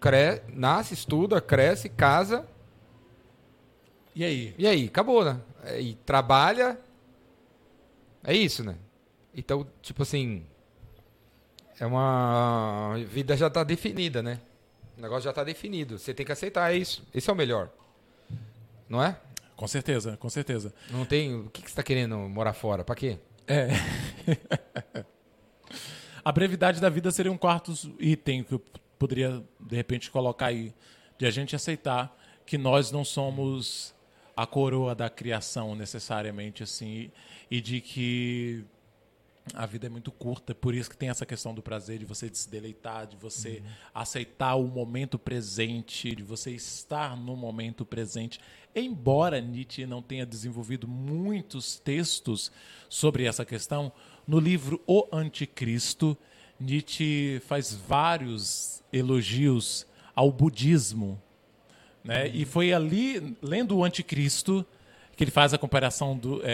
cre... nasce, estuda, cresce, casa. E aí? E aí, acabou, né? E trabalha, é isso, né? Então, tipo assim. É uma. A vida já está definida, né? O negócio já está definido. Você tem que aceitar é isso. Esse é o melhor. Não é? Com certeza, com certeza. Não tem. O que, que você está querendo morar fora? Para quê? É. a brevidade da vida seria um quarto item que eu poderia, de repente, colocar aí. De a gente aceitar que nós não somos a coroa da criação necessariamente assim e de que a vida é muito curta, por isso que tem essa questão do prazer, de você se deleitar, de você uhum. aceitar o momento presente, de você estar no momento presente. Embora Nietzsche não tenha desenvolvido muitos textos sobre essa questão, no livro O Anticristo, Nietzsche faz vários elogios ao budismo. Né? E foi ali, lendo o Anticristo, que ele faz a comparação do é,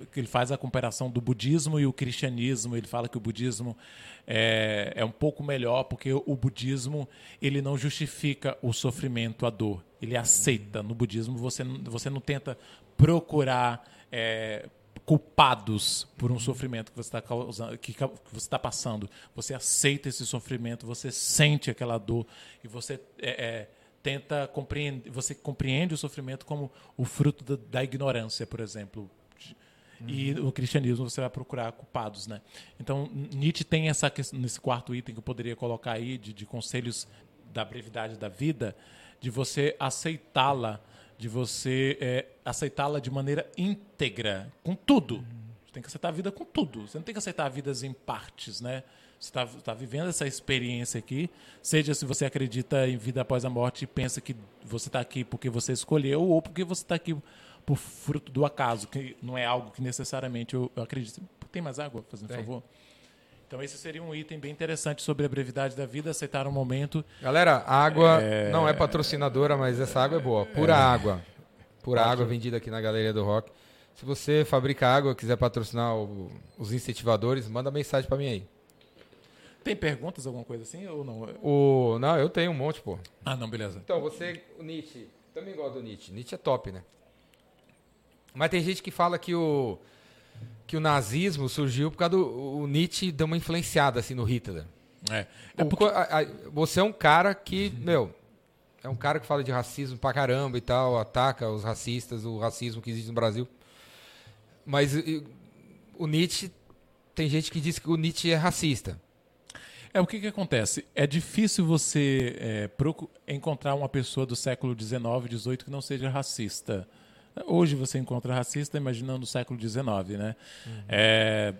é, que ele faz a comparação do budismo e o cristianismo ele fala que o budismo é, é um pouco melhor porque o budismo ele não justifica o sofrimento a dor ele aceita no budismo você você não tenta procurar é, culpados por um sofrimento que você está causando, que, que você está passando. Você aceita esse sofrimento, você sente aquela dor e você é, é tenta compreender, você compreende o sofrimento como o fruto da, da ignorância, por exemplo. E uhum. no cristianismo você vai procurar culpados, né? Então Nietzsche tem essa questão, nesse quarto item que eu poderia colocar aí de, de conselhos da brevidade da vida, de você aceitá-la, de você é, aceitá-la de maneira íntegra, com tudo. Você tem que aceitar a vida com tudo. Você não tem que aceitar vidas em partes, né? Você está tá vivendo essa experiência aqui, seja se você acredita em vida após a morte e pensa que você está aqui porque você escolheu ou porque você está aqui por fruto do acaso, que não é algo que necessariamente eu, eu acredito. Tem mais água, fazendo favor? Então esse seria um item bem interessante sobre a brevidade da vida, aceitar um momento. Galera, água é... não é patrocinadora, mas essa água é boa. Pura é... água. Pura água vendida aqui na Galeria do Rock. Se você fabrica água, quiser patrocinar o, os incentivadores, manda mensagem para mim aí. Tem perguntas, alguma coisa assim, ou não? O... Não, eu tenho um monte, pô. Ah, não, beleza. Então, você, o Nietzsche, também gosto do Nietzsche. Nietzsche é top, né? Mas tem gente que fala que o que o nazismo surgiu por causa do o Nietzsche deu uma influenciada assim no Hitler. É. O co- a- a- você é um cara que, meu, é um cara que fala de racismo pra caramba e tal, ataca os racistas, o racismo que existe no Brasil. Mas e, o Nietzsche, tem gente que diz que o Nietzsche é racista. É, o que que acontece? É difícil você é, encontrar uma pessoa do século XIX, XVIII que não seja racista. Hoje você encontra racista imaginando o século XIX, né? É,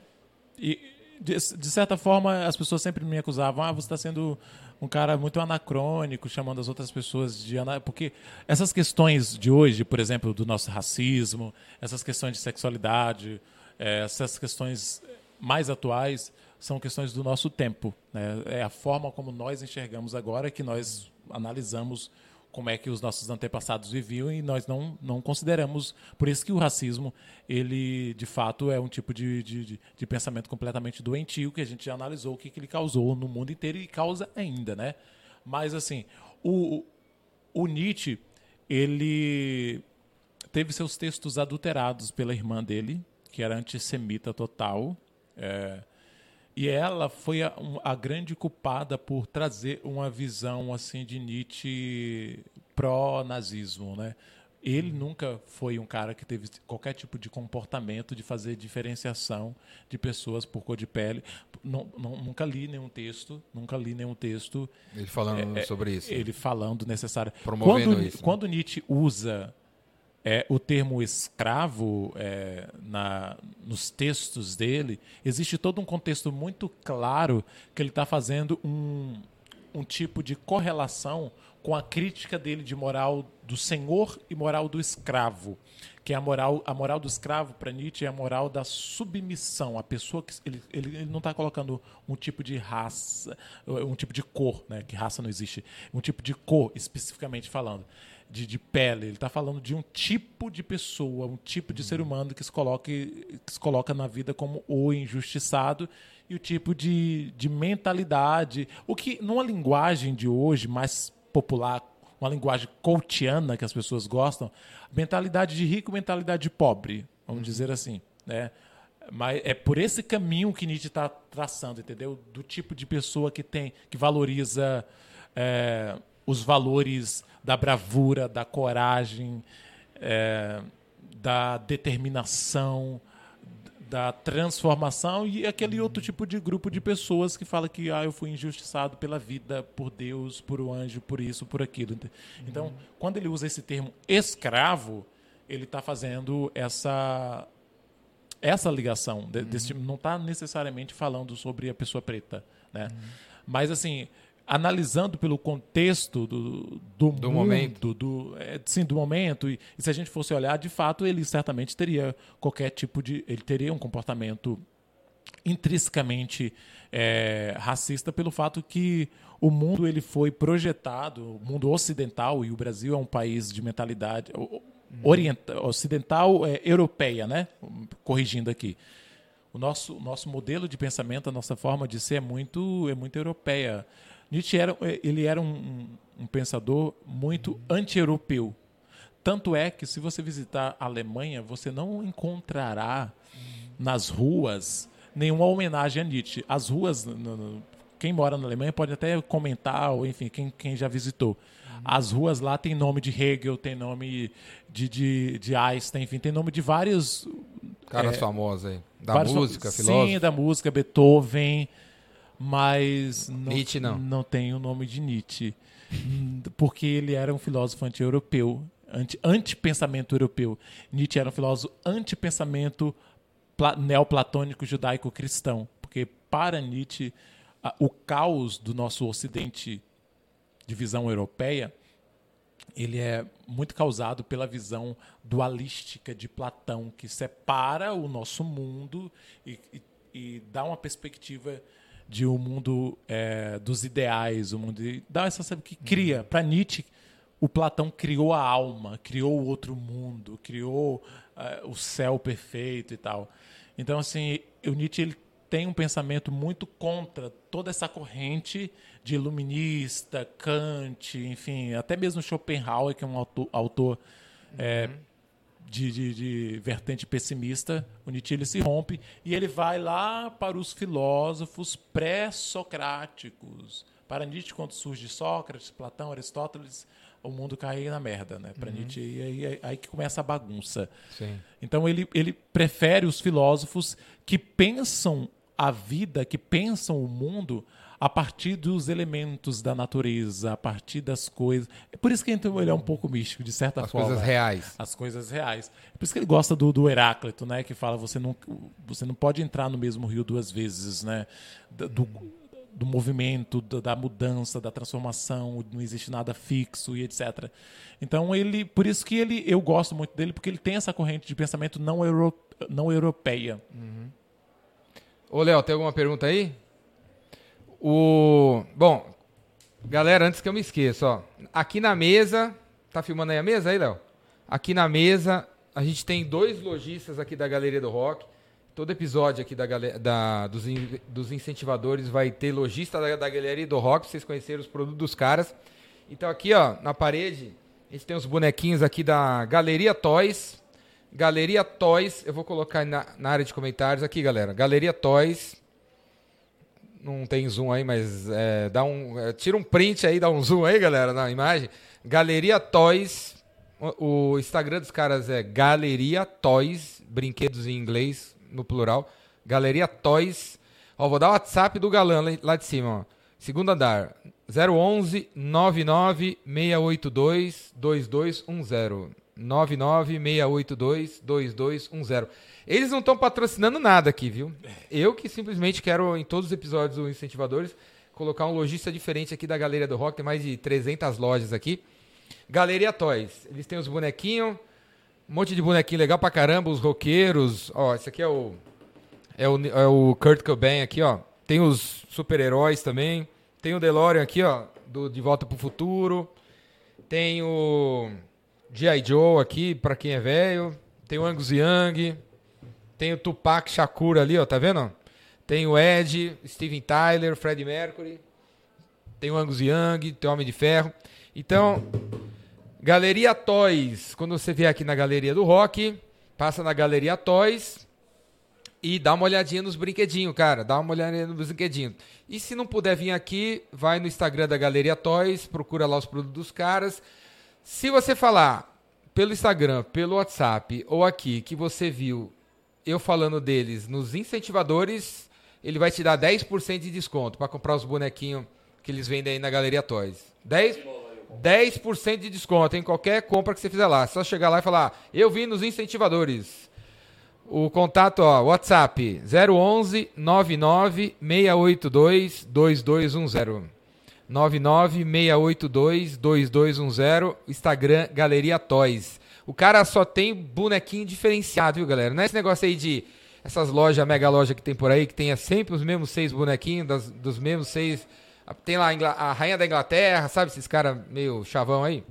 e, de, de certa forma, as pessoas sempre me acusavam, ah, você está sendo um cara muito anacrônico, chamando as outras pessoas de... Ana... Porque essas questões de hoje, por exemplo, do nosso racismo, essas questões de sexualidade, eh, essas questões mais atuais, são questões do nosso tempo. Né? É a forma como nós enxergamos agora que nós analisamos como é que os nossos antepassados viviam e nós não, não consideramos. Por isso que o racismo, ele de fato é um tipo de, de, de- pensamento completamente doentio que a gente já analisou o que, que ele causou no mundo inteiro e causa ainda, né? Mas assim, o, o Nietzsche, ele teve seus textos adulterados pela irmã dele, que era antissemita total. É, e ela foi a, a grande culpada por trazer uma visão assim de Nietzsche pró-nazismo, né? Ele nunca foi um cara que teve qualquer tipo de comportamento de fazer diferenciação de pessoas por cor de pele. Não- não- nunca li nenhum texto, nunca li nenhum texto Ele falando é, sobre isso. ele falando necessário. Promovendo quando, isso, né? Quando Nietzsche usa é, o termo escravo é, na, nos textos dele, existe todo um contexto muito claro que ele está fazendo um, um tipo de correlação com a crítica dele de moral do senhor e moral do escravo. Que é a moral, a moral do escravo, para Nietzsche, é a moral da submissão. A pessoa que. Ele, ele, ele não está colocando um tipo de raça, um tipo de cor, né? que raça não existe. Um tipo de cor, especificamente falando. De, de pele. Ele está falando de um tipo de pessoa, um tipo de ser humano que se, coloque, que se coloca na vida como o injustiçado e o tipo de, de mentalidade. O que, numa linguagem de hoje mais popular, uma linguagem coachiana que as pessoas gostam, mentalidade de rico, mentalidade de pobre, vamos dizer assim, né? Mas é por esse caminho que Nietzsche está traçando, entendeu? Do tipo de pessoa que tem, que valoriza é, os valores da bravura, da coragem, é, da determinação, da transformação e aquele outro tipo de grupo de pessoas que fala que ah, eu fui injustiçado pela vida, por Deus, por o anjo, por isso, por aquilo. Então, quando ele usa esse termo escravo, ele está fazendo essa essa ligação de- desse tipo, não está necessariamente falando sobre a pessoa preta, né? Mas assim, analisando pelo contexto do, do, Do mundo, momento. do é, sim, do momento e, e se a gente fosse olhar, de fato, ele certamente teria qualquer tipo de, ele teria um comportamento intrinsecamente é, racista pelo fato que o mundo ele foi projetado, o mundo ocidental e o Brasil é um país de mentalidade o- o- orienta- ocidental é, europeia, né? Corrigindo aqui. O nosso, nosso modelo de pensamento, a nossa forma de ser é muito, é muito europeia. Nietzsche era, ele era um, um- pensador muito anti-europeu. Tanto é que, se você visitar a Alemanha, você não encontrará nas ruas nenhuma homenagem a Nietzsche. As ruas, no- no- quem mora na Alemanha pode até comentar, ou enfim, quem, quem já visitou. As ruas lá tem nome de Hegel, tem nome de, de, de Einstein, enfim, tem nome de vários Caras famosos aí. Da música, fa- filósofo. Sim, da música, Beethoven, mas não, Nietzsche não. não tem o nome de Nietzsche, porque ele era um filósofo anti-europeu, anti- anti-pensamento europeu. Nietzsche era um filósofo anti-pensamento pla- neoplatônico judaico-cristão, porque para Nietzsche a- o caos do nosso ocidente de visão europeia ele é muito causado pela visão dualística de Platão, que separa o nosso mundo e, e- e dá uma perspectiva de um mundo é, dos ideais, o mundo de- dá essa sabe que cria para Nietzsche o Platão criou a alma, criou o outro mundo, criou eh, o céu perfeito e tal. Então assim, o Nietzsche ele tem um pensamento muito contra toda essa corrente de iluminista, Kant, enfim, até mesmo Schopenhauer, que é um autor, autor é, de, de, de, vertente pessimista, o Nietzsche ele se rompe e ele vai lá para os filósofos pré-socráticos. Para Nietzsche, quando surge Sócrates, Platão, Aristóteles, o mundo cai na merda, né? Para uhum. Nietzsche, e aí, aí, aí, que começa a bagunça. Sim. Então ele, ele prefere os filósofos que pensam a vida, que pensam o mundo a partir dos elementos da natureza, a partir das coisas. É por isso que ele é um pouco místico, de certa As forma. As coisas reais. As coisas reais. É por isso que ele gosta do, do Heráclito, né? Que fala você não, você não pode entrar no mesmo rio duas vezes, né? Do, do movimento, da mudança, da transformação, não existe nada fixo e etc. Então ele, por isso que ele, eu gosto muito dele, porque ele tem essa corrente de pensamento não, euro, não europeia. Uhum. Ô, Léo, tem alguma pergunta aí? O bom, galera, antes que eu me esqueça, ó, aqui na mesa, tá filmando aí a mesa aí, Léo? Aqui na mesa a gente tem dois lojistas aqui da Galeria do Rock. Todo episódio aqui da, da dos, dos, incentivadores vai ter lojista da, da Galeria do Rock, vocês conhecerem os produtos dos caras. Então aqui, ó, na parede, a gente tem os bonequinhos aqui da Galeria Toys. Galeria Toys, eu vou colocar na, na área de comentários aqui, galera. Galeria Toys. Não tem zoom aí, mas é, dá um, é, tira um print aí, dá um zoom aí, galera, na imagem. Galeria Toys. O, Instagram dos caras é Galeria Toys, brinquedos em inglês, no plural. Galeria Toys. Ó, vou dar o WhatsApp do galã lá de cima, ó. Segundo andar, 011 99 682 2210. 99 682 2210. Eles não estão patrocinando nada aqui, viu? Eu que simplesmente quero, em todos os episódios do Incentivadores, colocar um lojista diferente aqui da Galeria do Rock. Tem mais de 300 lojas aqui. Galeria Toys. Eles têm os bonequinhos um monte de bonequinho legal pra caramba, os roqueiros. Ó, esse aqui é o. É o, é o Kurt Cobain aqui, ó. Tem os super-heróis também. Tem o DeLorean aqui, ó. Do De Volta pro Futuro. Tem o G.I. Joe aqui, pra quem é velho. Tem o Angus Young. Tem o Tupac Shakur ali, ó. Tá vendo? Tem o Ed, Steven Tyler, Freddie Mercury. Tem o Angus Young, tem o Homem de Ferro. Então, Galeria Toys. Quando você vier aqui na Galeria do Rock, passa na Galeria Toys e dá uma olhadinha nos brinquedinhos, cara. Dá uma olhadinha nos brinquedinhos. E se não puder vir aqui, vai no Instagram da Galeria Toys, procura lá os produtos dos caras. Se você falar pelo Instagram, pelo WhatsApp ou aqui que você viu eu falando deles nos incentivadores, ele vai te dar 10% de desconto para comprar os bonequinhos que eles vendem aí na Galeria Toys. 10 10% de desconto em qualquer compra que você fizer lá. É só chegar lá e falar: "Eu vim nos incentivadores". O contato, ó, WhatsApp 011 99 682 2210. 99 682 2210, Instagram Galeria Toys. O cara só tem bonequinho diferenciado, viu, galera? Não é esse negócio aí de essas lojas, mega loja que tem por aí, que tenha sempre os mesmos seis bonequinhos, das, dos mesmos seis tem lá a Rainha da Inglaterra, sabe esses caras meio chavão aí?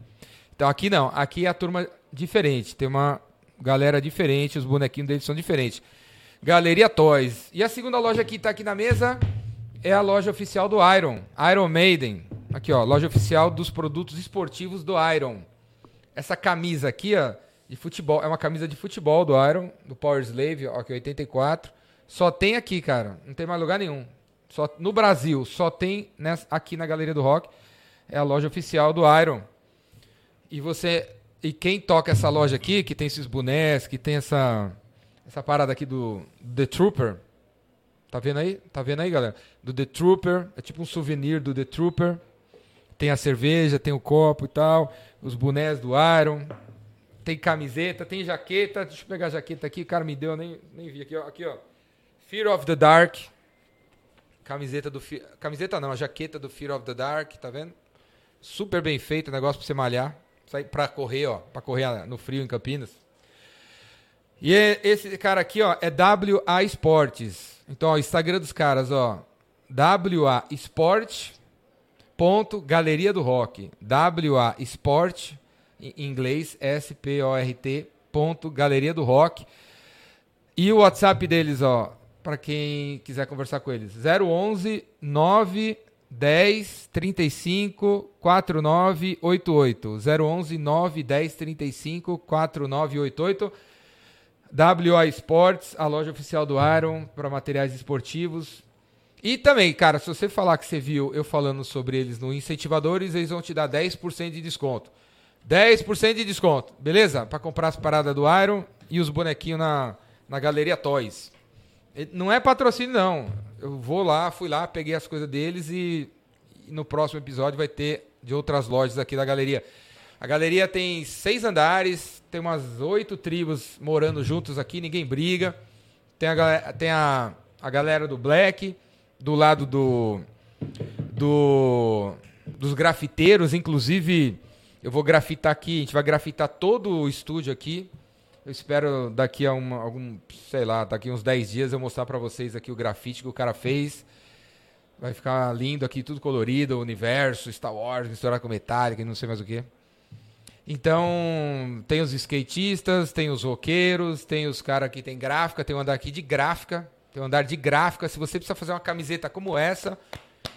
Então aqui não, aqui é a turma diferente, tem uma galera diferente, os bonequinhos deles são diferentes. Galeria Toys. E a segunda loja que está aqui na mesa é a loja oficial do Iron, Iron Maiden. Aqui, ó, loja oficial dos produtos esportivos do Iron. Essa camisa aqui, ó, de futebol, é uma camisa de futebol do Iron, do Power Slave, ó, que é 84. Só tem aqui, cara, não tem mais lugar nenhum. Só, no Brasil, só tem nessa, aqui na Galeria do Rock. É a loja oficial do Iron. E você. E quem toca essa loja aqui, que tem esses bonés, que tem essa. Essa parada aqui do The Trooper. Tá vendo aí? Tá vendo aí, galera? Do The Trooper. É tipo um souvenir do The Trooper. Tem a cerveja, tem o copo e tal. Os bonés do Iron. Tem camiseta, tem jaqueta. Deixa eu pegar a jaqueta aqui. O cara me deu, nem, nem vi aqui, ó. Aqui, ó. Fear of the Dark. Camiseta do. Camiseta não, a jaqueta do Fear of the Dark, tá vendo? Super bem feito, negócio pra você malhar. Sai pra correr, ó. Pra correr no frio em Campinas. E é, esse cara aqui, ó, é WA Esportes. Então, o Instagram dos caras, ó. WA Sport. Ponto Galeria do Rock. WA Sport, em inglês, S-P-O-R-T. Ponto Galeria do Rock. E o WhatsApp deles, ó. para quem quiser conversar com eles. 011 9 10 35 4988. 011 9 10 35 4988. WA Sports, a loja oficial do Iron para materiais esportivos. E também, cara, se você falar que você viu eu falando sobre eles no Incentivadores, eles vão te dar 10% de desconto. 10% de desconto, beleza? Para comprar as paradas do Iron e os bonequinhos na, na Galeria Toys. Não é patrocínio, não. Eu vou lá, fui lá, peguei as coisas deles e, e no próximo episódio vai ter de outras lojas aqui da galeria. A galeria tem seis andares, tem umas oito tribos morando juntos aqui, ninguém briga. Tem a, tem a, a galera do Black, do lado do, do dos grafiteiros, inclusive eu vou grafitar aqui, a gente vai grafitar todo o estúdio aqui. Eu espero daqui a uma, algum, sei lá, daqui uns 10 dias eu mostrar para vocês aqui o grafite que o cara fez. Vai ficar lindo aqui, tudo colorido, o universo, Star Wars, misturar com Metallica e não sei mais o que. Então, tem os skatistas, tem os roqueiros, tem os caras que tem gráfica, tem um andar aqui de gráfica, tem um andar de gráfica. Se você precisa fazer uma camiseta como essa,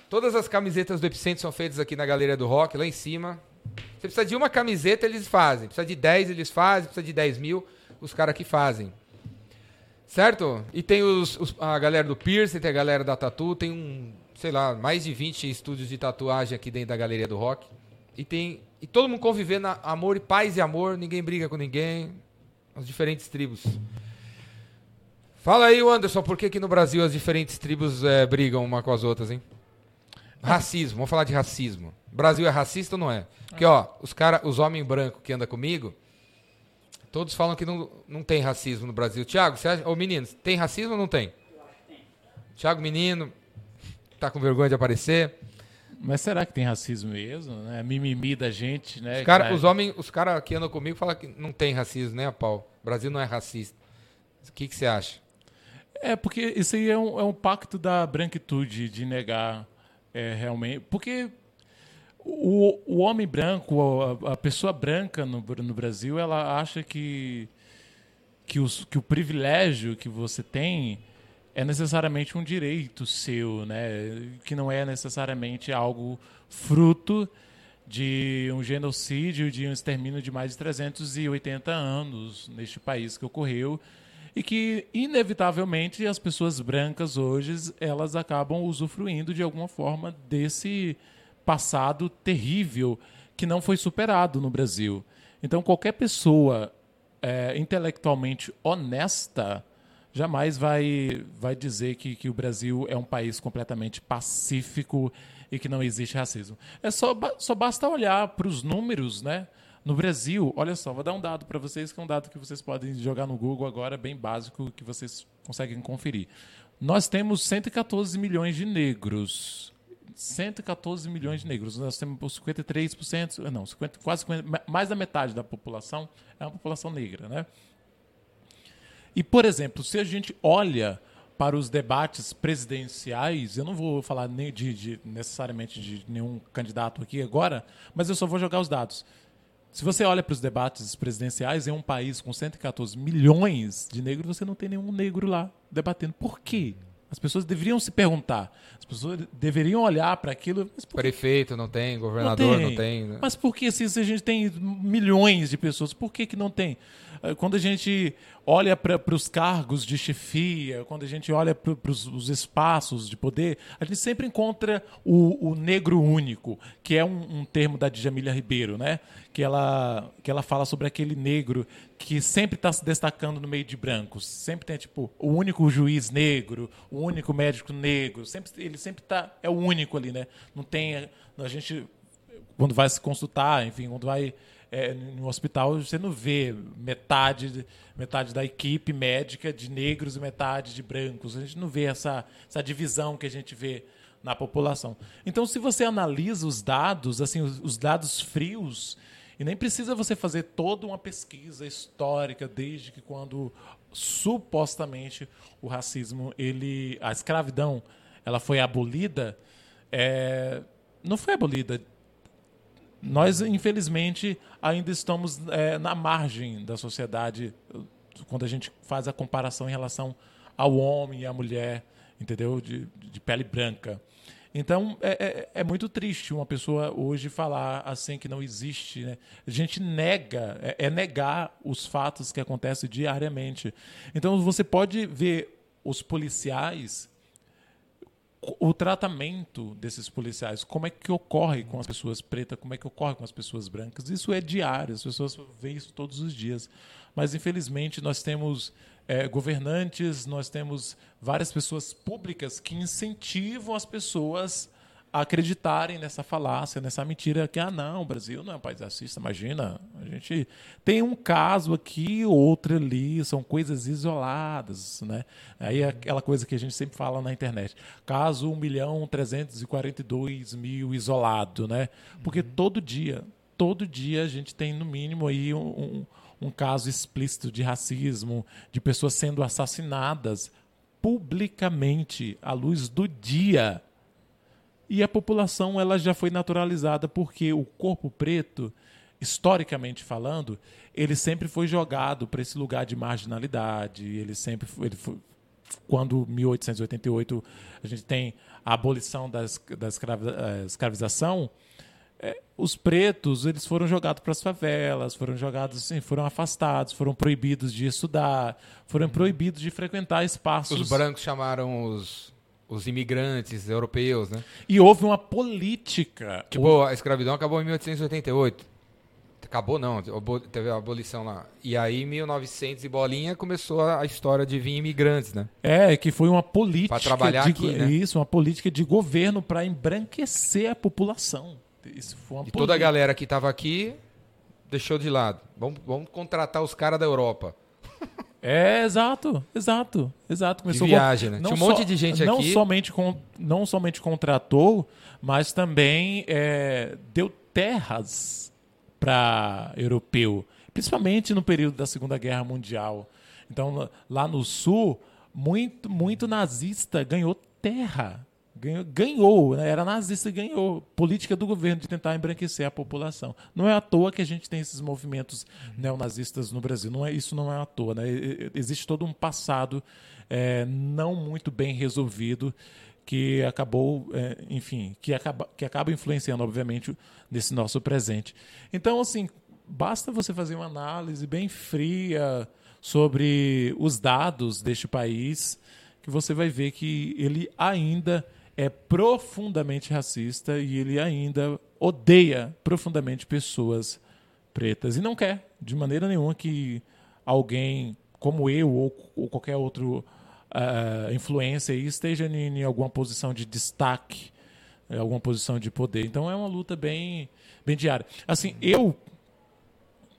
todas as camisetas do Epicentro são feitas aqui na Galeria do Rock, lá em cima. Você precisa de uma camiseta, eles fazem. Precisa de 10, eles fazem. Precisa de 10 mil, os caras que fazem. Certo? E tem os, os, a galera do Pierce, tem a galera da Tatu, tem um, sei lá, mais de 20 estúdios de tatuagem aqui dentro da Galeria do Rock. E tem e todo mundo convivendo amor e paz e amor, ninguém briga com ninguém, as diferentes tribos. Fala aí, Anderson, por que, que no Brasil as diferentes tribos é, brigam uma com as outras, hein? Racismo, vamos falar de racismo. Brasil é racista ou não é? Porque, ó, os cara, os homens brancos que andam comigo, todos falam que não, não tem racismo no Brasil. Tiago, você acha. Ô, meninos, tem racismo ou não tem? Tiago, menino, tá com vergonha de aparecer. Mas será que tem racismo mesmo? Né? Mimimi da gente, né? Os, cara, os homens, os caras que andam comigo falam que não tem racismo, né, Paulo? O Brasil não é racista. O que, que você acha? É, porque isso aí é um, é um pacto da branquitude, de negar é, realmente. Porque o, o homem branco, a, a pessoa branca no, no Brasil, ela acha que, que, os, que o privilégio que você tem é necessariamente um direito seu, né? que não é necessariamente algo fruto de um genocídio, de um extermínio de mais de 380 anos neste país que ocorreu e que inevitavelmente as pessoas brancas hoje elas acabam usufruindo de alguma forma desse passado terrível que não foi superado no Brasil. Então qualquer pessoa é, intelectualmente honesta jamais vai, vai dizer que, que o Brasil é um país completamente pacífico e que não existe racismo. É só, só basta olhar para os números, né? No Brasil, olha só, vou dar um dado para vocês, que é um dado que vocês podem jogar no Google agora, bem básico, que vocês conseguem conferir. Nós temos 114 milhões de negros. 114 milhões de negros. Nós temos 53%, não, 50, quase 50, mais da metade da população é uma população negra, né? E, por exemplo, se a gente olha para os debates presidenciais, eu não vou falar nem de, de, necessariamente de nenhum candidato aqui agora, mas eu só vou jogar os dados. Se você olha para os debates presidenciais em um país com 114 milhões de negros, você não tem nenhum negro lá debatendo. Por quê? As pessoas deveriam se perguntar. As pessoas deveriam olhar para aquilo. Prefeito não tem, governador não tem. Não tem né? Mas por que se a gente tem milhões de pessoas, por que, que não tem? Eh, quando a gente olha para os cargos de chefia, quando a gente olha para os espaços de poder, a gente sempre encontra o, o negro único, que é um, um, termo da Djamila Ribeiro, né? que, ela, que ela fala sobre aquele negro que sempre está se destacando no meio de brancos. Sempre tem tipo o único juiz negro, o único médico negro. Sempre, ele sempre tá, é o único ali. né? Não tem. A gente, quando vai se consultar, enfim, quando vai é, no hospital você não vê metade, metade da equipe médica de negros e metade de brancos. A gente não vê essa, essa divisão que a gente vê na população. Então, se você analisa os dados, assim, os, os dados frios, e nem precisa você fazer toda uma pesquisa histórica desde que quando supostamente o racismo, ele, a escravidão, ela foi abolida, é, não foi abolida nós, infelizmente, ainda estamos é, na margem da sociedade quando a gente faz a comparação em relação ao homem e à mulher, entendeu? De, de pele branca. Então, é, é, é, muito triste uma pessoa hoje falar assim que não existe. Né? A gente nega, é, é, negar os fatos que acontecem diariamente. Então, você pode ver os policiais, o tratamento desses policiais, como é que ocorre com as pessoas pretas, como é que ocorre com as pessoas brancas. Isso é diário, as pessoas veem isso todos os dias. Mas, infelizmente, nós temos é, governantes, nós temos várias pessoas públicas que incentivam as pessoas acreditarem nessa falácia, nessa mentira que, ah, não, o Brasil não é um país racista, imagina. A gente tem um caso aqui, outro ali, são coisas isoladas. Né? Aí é aquela coisa que a gente sempre fala na internet. Caso 1 milhão 342 mil isolado, né? Porque uhum. todo dia, todo dia a gente tem no mínimo aí um, um um caso explícito de racismo, de pessoas sendo assassinadas publicamente à luz do dia. E a população ela já foi naturalizada porque o corpo preto, historicamente falando, ele sempre foi jogado para esse lugar de marginalidade. Ele sempre foi, ele foi, quando 1888 a gente tem a abolição da, da eh, escravização, é, os pretos eles foram jogados para as favelas, foram jogados assim, foram afastados, foram proibidos de estudar, foram proibidos de frequentar espaços. Os brancos chamaram os, os imigrantes europeus, né? E houve uma política. Tipo, a escravidão acabou em 1888. Acabou não, teve a abolição lá. E aí, em 1900 e bolinha, começou a história de vir imigrantes, né? É, que foi uma política... Para trabalhar de, aqui, né? Isso, uma política de governo para embranquecer a população. Isso foi uma e toda a galera que estava aqui deixou de lado. Vamos, vamos contratar os caras da Europa. É, exato, exato, exato. Começou de viagem, né? Tinha um monte de gente não aqui. Somente com, não somente contratou, mas também é, deu terras para europeu, principalmente no período da Segunda Guerra Mundial. Então, lá no Sul, muito, muito nazista ganhou terra Ganhou, ganhou né? era nazista e ganhou. Política do governo de tentar embranquecer a população. Não é à toa que a gente tem esses movimentos neonazistas no Brasil. Não é, isso não é à toa. Né? Existe todo um passado é, não muito bem resolvido que acabou, é, enfim, que acaba, que acaba influenciando, obviamente, nesse nosso presente. Então, assim, basta você fazer uma análise bem fria sobre os dados deste país que você vai ver que ele ainda é profundamente racista e ele ainda odeia profundamente pessoas pretas e não quer de maneira nenhuma que alguém como eu ou, ou qualquer outro uh, influência esteja em, em, alguma posição de destaque, em alguma posição de poder. Então é uma luta bem, bem diária. Assim, eu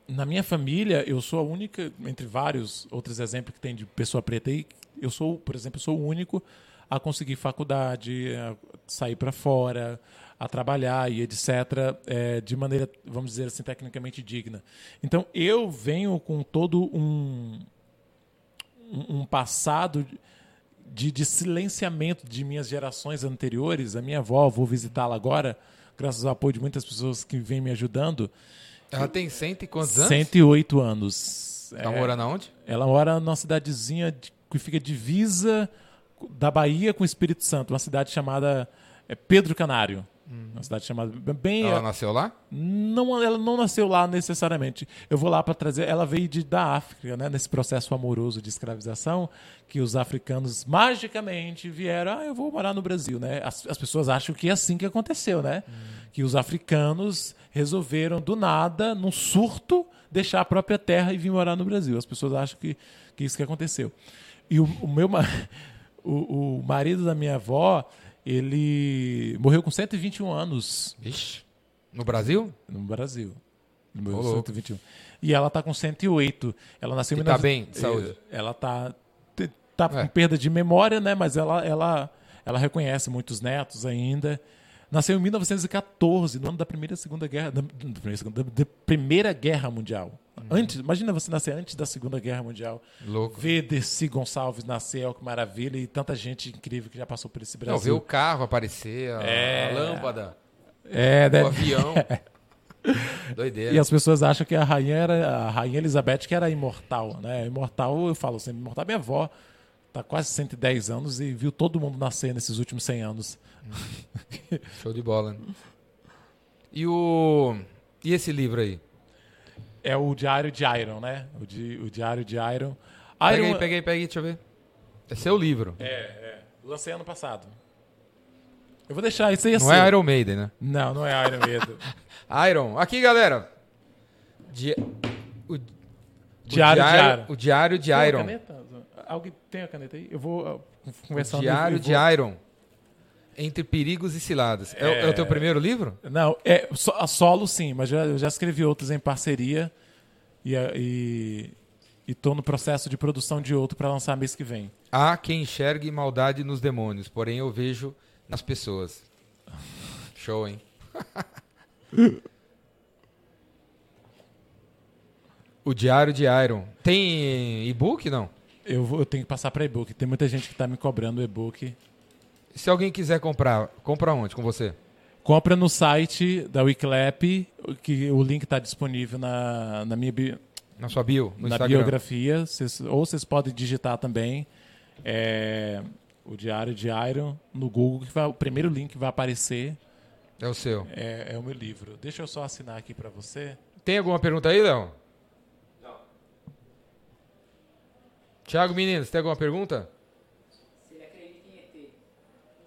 na minha família, eu sou a única, entre vários outros exemplos que tem de pessoa preta aí, eu sou, por exemplo, eu sou o único a conseguir faculdade, a sair para fora, a trabalhar e etc., é, de maneira, vamos dizer assim, tecnicamente digna. Então, eu venho com todo um, um passado de, de silenciamento de minhas gerações anteriores. A minha avó, vou visitá-la agora, graças ao apoio de muitas pessoas que vêm me ajudando. Ela tem cento e quantos anos? 108 anos. Ela é, mora onde? Ela mora numa cidadezinha de, que fica divisa da Bahia com o Espírito Santo, uma cidade chamada é, Pedro Canário. Uhum. Uma cidade chamada bem. Ela nasceu lá? Não, ela não nasceu lá necessariamente. Eu vou lá para trazer. Ela veio de, da África, né? Nesse processo amoroso de escravização, que os africanos magicamente vieram. Ah, eu vou morar no Brasil, né? As, as pessoas acham que é assim que aconteceu, né? Uhum. Que os africanos resolveram do nada, num surto, deixar a própria terra e vir morar no Brasil. As pessoas acham que, que isso que aconteceu. E o, o meu o, o marido da minha avó, ele morreu com 121 anos. Ixi. No Brasil? No Brasil. No 121. E ela tá com 108. Ela nasceu em tá bem, de saúde. Ela tá tá com é. perda de memória, né, mas ela ela ela reconhece muitos netos ainda. Nasceu em 1914, no ano da Primeira e Segunda Guerra, da, da, da Primeira Guerra Mundial. Antes, imagina você nascer antes da Segunda Guerra Mundial. Louco. Ver Desi Gonçalves nascer, ó, que maravilha, e tanta gente incrível que já passou por esse Brasil. Não, ver o carro aparecer, a, é... a lâmpada, é, o deve... avião. Doideira. E as pessoas acham que a rainha era a rainha Elizabeth que era imortal, né? Imortal, eu falo sempre, imortal minha avó tá quase 110 anos e viu todo mundo nascer nesses últimos 100 anos. Show de bola. E o. E esse livro aí? É o Diário de Iron, né? O, di, o Diário de Iron. Iron aí, pega aí, deixa eu ver. É seu livro. É, é. Lancei ano passado. Eu vou deixar isso aí Não assim. é Iron Maiden, né? Não, não é Iron Maiden. Iron. Aqui, galera. Di... O... Diário o de Iron. O Diário de Tem Iron. caneta? Alguém tem a caneta aí? Eu vou uh, conversar Diário eu de vou- Iron. Entre perigos e ciladas. É, o- é o teu primeiro livro? Não, é so- a solo sim, mas já, eu já escrevi outros em parceria e, e, e tô no processo de produção de outro para lançar mês que vem. Há quem enxergue maldade nos demônios, porém eu vejo nas pessoas. Show, hein? o Diário de Iron. Tem e-book, não? Eu, vou, eu tenho que passar para e-book. Tem muita gente que está me cobrando o e-book. Se alguém quiser comprar, compra onde com você? Compra no site da Wiclap, que o link está disponível na, na minha bi- Na sua bio, no na Instagram. biografia. Vocês- ou vocês podem digitar também é, o Diário de Iron no Google, que vai, o primeiro link que vai aparecer É o seu. é, é o meu livro. Deixa eu só assinar aqui para você. Tem alguma pergunta aí, Léo? Não. Tiago Meninos, tem alguma pergunta?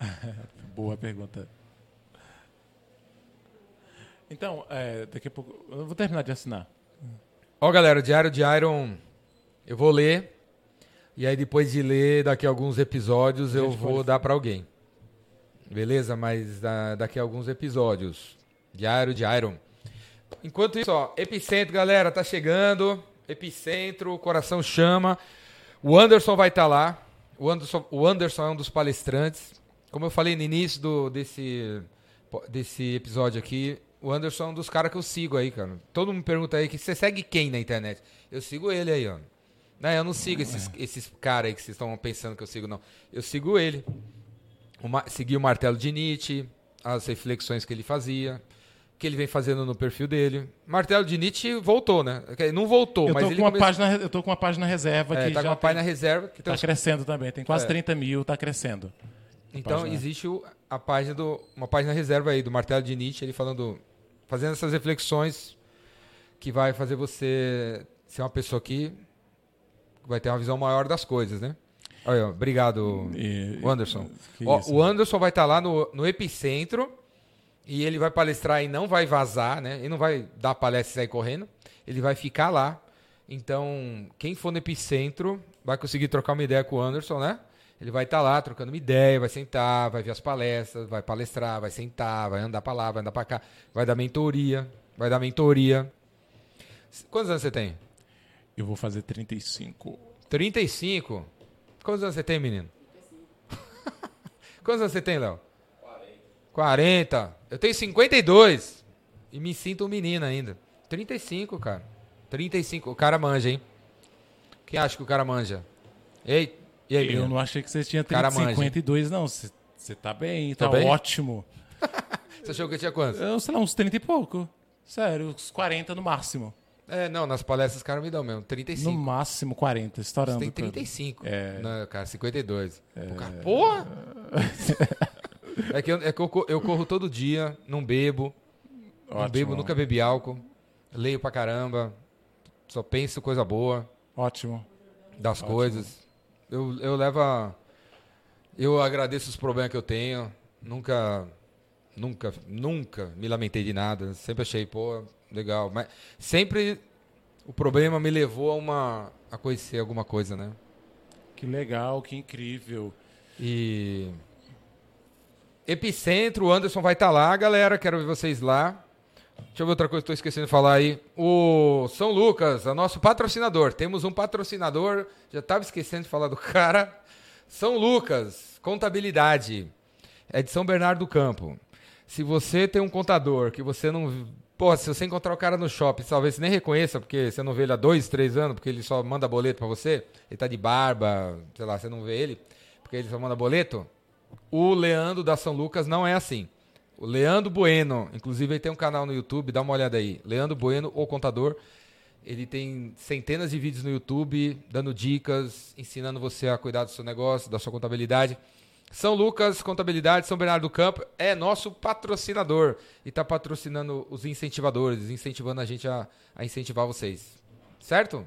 Boa pergunta. Então, é, daqui a pouco. Eu vou terminar de assinar. Ó, galera, o Diário de Iron, eu vou ler. E aí, depois de ler, daqui a alguns episódios, eu gente vou pode- dar pra alguém. Beleza? Mas da- daqui a alguns episódios. Diário de Iron. Enquanto isso, ó, Epicentro, galera, tá chegando. Epicentro, o coração chama. O Anderson vai estar lá. O Anderson, o Anderson é um dos palestrantes. Como eu falei no início do, desse, desse episódio aqui, o Anderson é um dos caras que eu sigo aí, cara. Todo mundo me pergunta aí que você segue quem na internet? Eu sigo ele aí, ó. Não, eu não sigo esses, esses caras aí que vocês estão pensando que eu sigo, não. Eu sigo ele. O Ma- segui o martelo de Nietzsche, as reflexões que ele fazia, que ele vem fazendo no perfil dele. Martelo de Nietzsche voltou, né? Não voltou, Eu mas ele uma página, eu tô com uma página reserva é, que tá com uma página tem, reserva que tá os- crescendo também. Tem quase É. 30 mil, tá crescendo. Então página. existe o- a página do uma página reserva aí do martelo de Nietzsche, ele falando fazendo essas reflexões que vai fazer você ser uma pessoa que vai ter uma visão maior das coisas, né? Olha, obrigado, E- Anderson. Ó, isso. o Anderson vai estar lá no, no Epicentro e ele vai palestrar e não vai vazar, né? Ele não vai dar palestra e sair correndo. Ele vai ficar lá. Então, quem for no Epicentro vai conseguir trocar uma ideia com o Anderson, né? Ele vai estar lá trocando uma ideia, vai sentar, vai ver as palestras, vai palestrar, vai sentar, vai andar para lá, vai andar para cá, vai dar mentoria, vai dar mentoria. Quantos anos você tem? Eu vou fazer 35. 35. Quantos anos você tem, menino? Quantos anos você tem, Léo? 40. Eu tenho 52. E me sinto um menino ainda. 35, cara. 35. O cara manja, hein? Quem acha que o cara manja? Ei, e aí, Eu não achei que Cara 30, manja. 52, não. Você você tá bem, tá bem? ótimo. Você achou que eu tinha quantos? Eu, sei lá, uns 30 e pouco. Sério, uns 40 no máximo. É, não, nas palestras os caras me dão mesmo. No 35. máximo 40, Você estourando. tem tudo. 35. É. Não, cara, 52. Pô, cara, Porra! é que, eu, é que eu, co- eu corro todo dia, não bebo. Não Ótimo. bebo, nunca bebi álcool. Leio pra caramba. Só penso coisa boa Ótimo. das coisas. Eu, eu levo a... Eu agradeço os problemas que eu tenho. Nunca, nunca, nunca me lamentei de nada. Sempre achei, pô, legal. Mas sempre o problema me levou a uma... a conhecer alguma coisa, né? Que legal, que incrível. E... Epicentro, o Anderson vai estar lá, galera. Quero ver vocês lá. Deixa eu ver outra coisa que estou esquecendo de falar aí. O São Lucas, é o nosso patrocinador. Temos um patrocinador. Já estava esquecendo de falar do cara. São Lucas, contabilidade. É de São Bernardo do Campo. Se você tem um contador que você não. Pô, se você encontrar o cara no shopping, talvez você nem reconheça, porque você não vê ele há dois, três anos, porque ele só manda boleto para você. Ele tá de barba, sei lá, você não vê ele, porque ele só manda boleto. O Leandro da São Lucas não é assim. O Leandro Bueno, inclusive ele tem um canal no YouTube, dá uma olhada aí. Leandro Bueno, o contador. Ele tem centenas de vídeos no YouTube dando dicas, ensinando você a cuidar do seu negócio, da sua contabilidade. São Lucas Contabilidade, São Bernardo do Campo é nosso patrocinador e está patrocinando os incentivadores, incentivando a gente a, a incentivar vocês. Certo?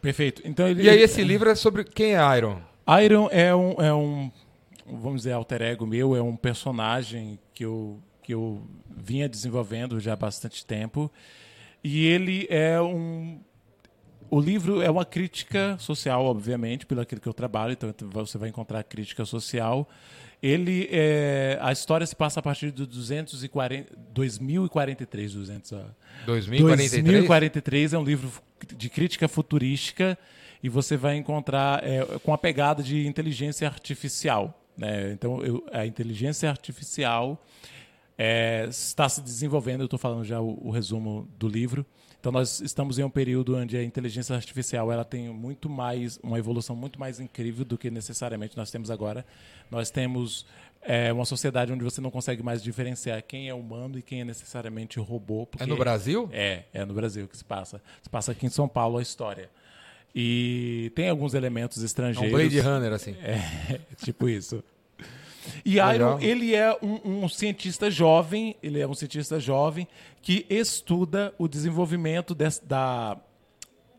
Perfeito. Então ele, E aí esse livro é sobre quem é Iron? Iron é um, é um, vamos dizer, alter ego meu, é um personagem que eu, que eu vinha desenvolvendo já há bastante tempo. E ele é um. O livro é uma crítica social, obviamente, pelo aquilo que eu trabalho, então você vai encontrar crítica social. Ele é, a história se passa a partir de 240, 2043, 200, ó. 2043? 2043 é um livro de crítica futurística e você vai encontrar é, com a pegada de inteligência artificial. Né? Então, eu, a inteligência artificial é, está se desenvolvendo, eu estou falando já o, o, resumo do livro. Então, nós estamos em um período onde a inteligência artificial ela tem muito mais, uma evolução muito mais incrível do que necessariamente nós temos agora. Nós temos é, uma sociedade onde você não consegue mais diferenciar quem é humano e quem é necessariamente robô. É no Brasil? É, é no Brasil que se passa. Se passa aqui em São Paulo a história. E tem alguns elementos estrangeiros. É um Blade Runner, assim. É, tipo isso. E Iron, ele é um, um, cientista jovem, ele é um cientista jovem que estuda o desenvolvimento da,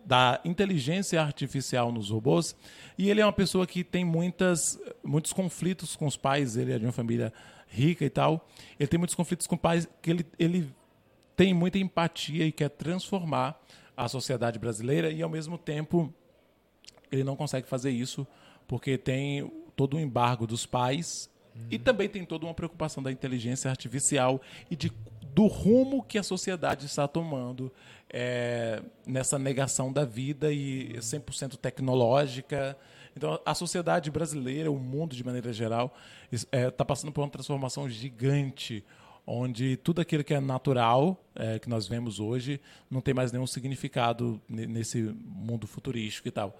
da inteligência artificial nos robôs. E ele é uma pessoa que tem muitas, muitos conflitos com os pais, ele é de uma família rica e tal. Ele tem muitos conflitos com os pais, que ele, ele tem muita empatia e quer transformar a sociedade brasileira e, ao mesmo tempo, ele não consegue fazer isso porque tem todo o embargo dos pais e também tem toda uma preocupação da inteligência artificial e de, do rumo que a sociedade está tomando é, nessa negação da vida e 100% tecnológica. Então, a sociedade brasileira, o mundo de maneira geral, está é, tá passando por uma transformação gigante, onde tudo aquilo que é natural, é, que nós vemos hoje, não tem mais nenhum significado nesse mundo futurístico e tal.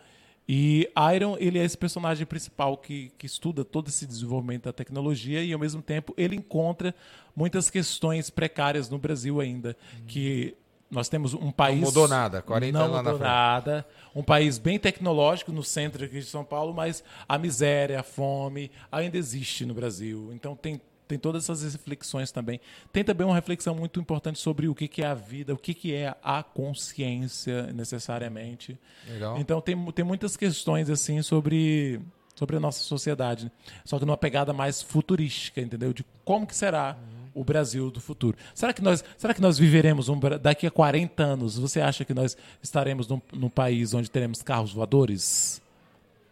E Iron, ele é esse personagem principal que, que estuda todo esse desenvolvimento da tecnologia e, ao mesmo tempo, ele encontra muitas questões precárias no Brasil ainda, hum. que nós temos um país... Não mudou nada, 40 não anos mudou nada. Um país bem tecnológico no centro aqui de São Paulo, mas a miséria, a fome ainda existe no Brasil. Então tem tem todas essas reflexões também. Tem também uma reflexão muito importante sobre o que, que é a vida, o que, que é a consciência necessariamente. Legal. Então tem, tem muitas questões assim sobre, sobre a nossa sociedade, só que numa pegada mais futurística, entendeu? De como que será o Brasil do futuro. Será que nós, será que nós viveremos um, daqui a 40 anos? Você acha que nós estaremos num, num país onde teremos carros voadores?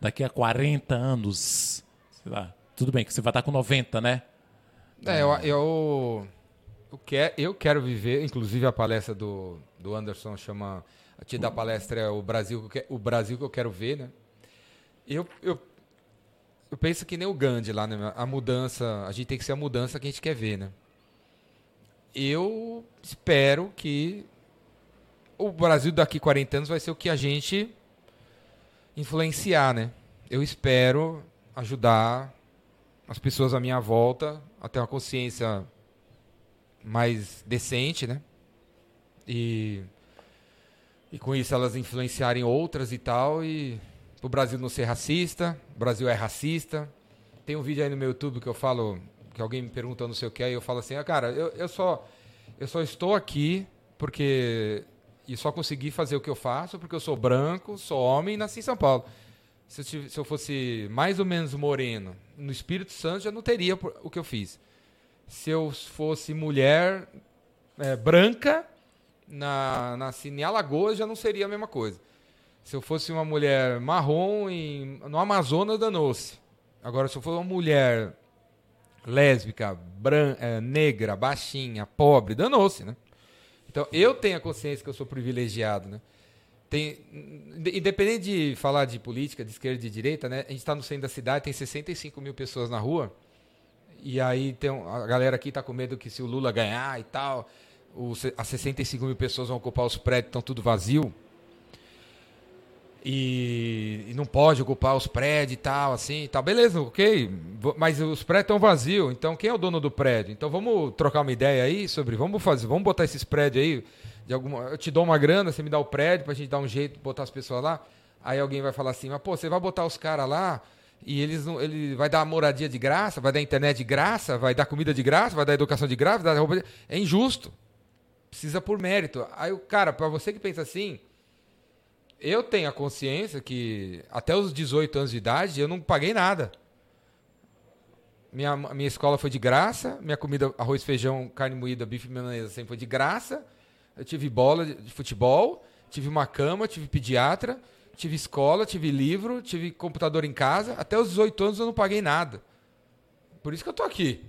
Daqui a 40 anos, sei lá. Tudo bem que você vai estar com 90, né? É, eu, eu, eu, quero, eu quero viver, inclusive a palestra do, do Anderson chama. A ti da palestra é o Brasil, que o Brasil que eu quero ver, né? Eu, eu, eu penso que nem o Gandhi lá, né? A mudança, a gente tem que ser a mudança que a gente quer ver, né? Eu espero que o Brasil daqui 40 anos vai ser o que a gente influenciar, né? Eu espero ajudar as pessoas à minha volta a ter uma consciência mais decente, né? E, e com isso elas influenciarem outras e tal, e o Brasil não ser racista, o Brasil é racista. Tem um vídeo aí no meu YouTube que eu falo, que alguém me pergunta não sei o que, aí eu falo assim, ah, cara, eu, eu, só, eu só estou aqui porque... E só consegui fazer o que eu faço porque eu sou branco, sou homem e nasci em São Paulo. Se eu, tivesse, se eu fosse mais ou menos moreno, no Espírito Santo já não teria o que eu fiz. Se eu fosse mulher é, branca, na, na, em Alagoas já não seria a mesma coisa. Se eu fosse uma mulher marrom, em, no Amazonas danou-se. Agora, se eu fosse uma mulher lésbica, bran, é, negra, baixinha, pobre, danou-se, né? Então, eu tenho a consciência que eu sou privilegiado, né? Tem, independente de falar de política, de esquerda e de direita, né? A gente está no centro da cidade, tem 65 mil pessoas na rua. E aí tem a galera aqui está com medo que se o Lula ganhar e tal, os, as 65 mil pessoas vão ocupar os prédios, estão tudo vazio. E, e, não pode ocupar os prédios e tal, assim e tal. Beleza, ok. Mas os prédios estão vazios. Então quem é o dono do prédio? Então vamos trocar uma ideia aí sobre. Vamos fazer, vamos botar esses prédios aí de alguma. Eu te dou uma grana, você me dá o prédio pra gente dar um jeito botar as pessoas lá. Aí alguém vai falar assim, mas pô, você vai botar os caras lá e eles não, ele vai dar moradia de graça, vai dar internet de graça, vai dar comida de graça, vai dar educação de graça, vai dar roupa de... É injusto. Precisa por mérito. Aí o cara, para você que pensa assim, eu tenho a consciência que até os 18 anos de idade eu não paguei nada. Minha, minha escola foi de graça, minha comida, arroz, feijão, carne moída, bife milanesa sempre foi de graça. Eu tive bola de futebol, tive uma cama, tive pediatra, tive escola, tive livro, tive computador em casa. Até os 18 anos eu não paguei nada. Por isso que eu tô aqui.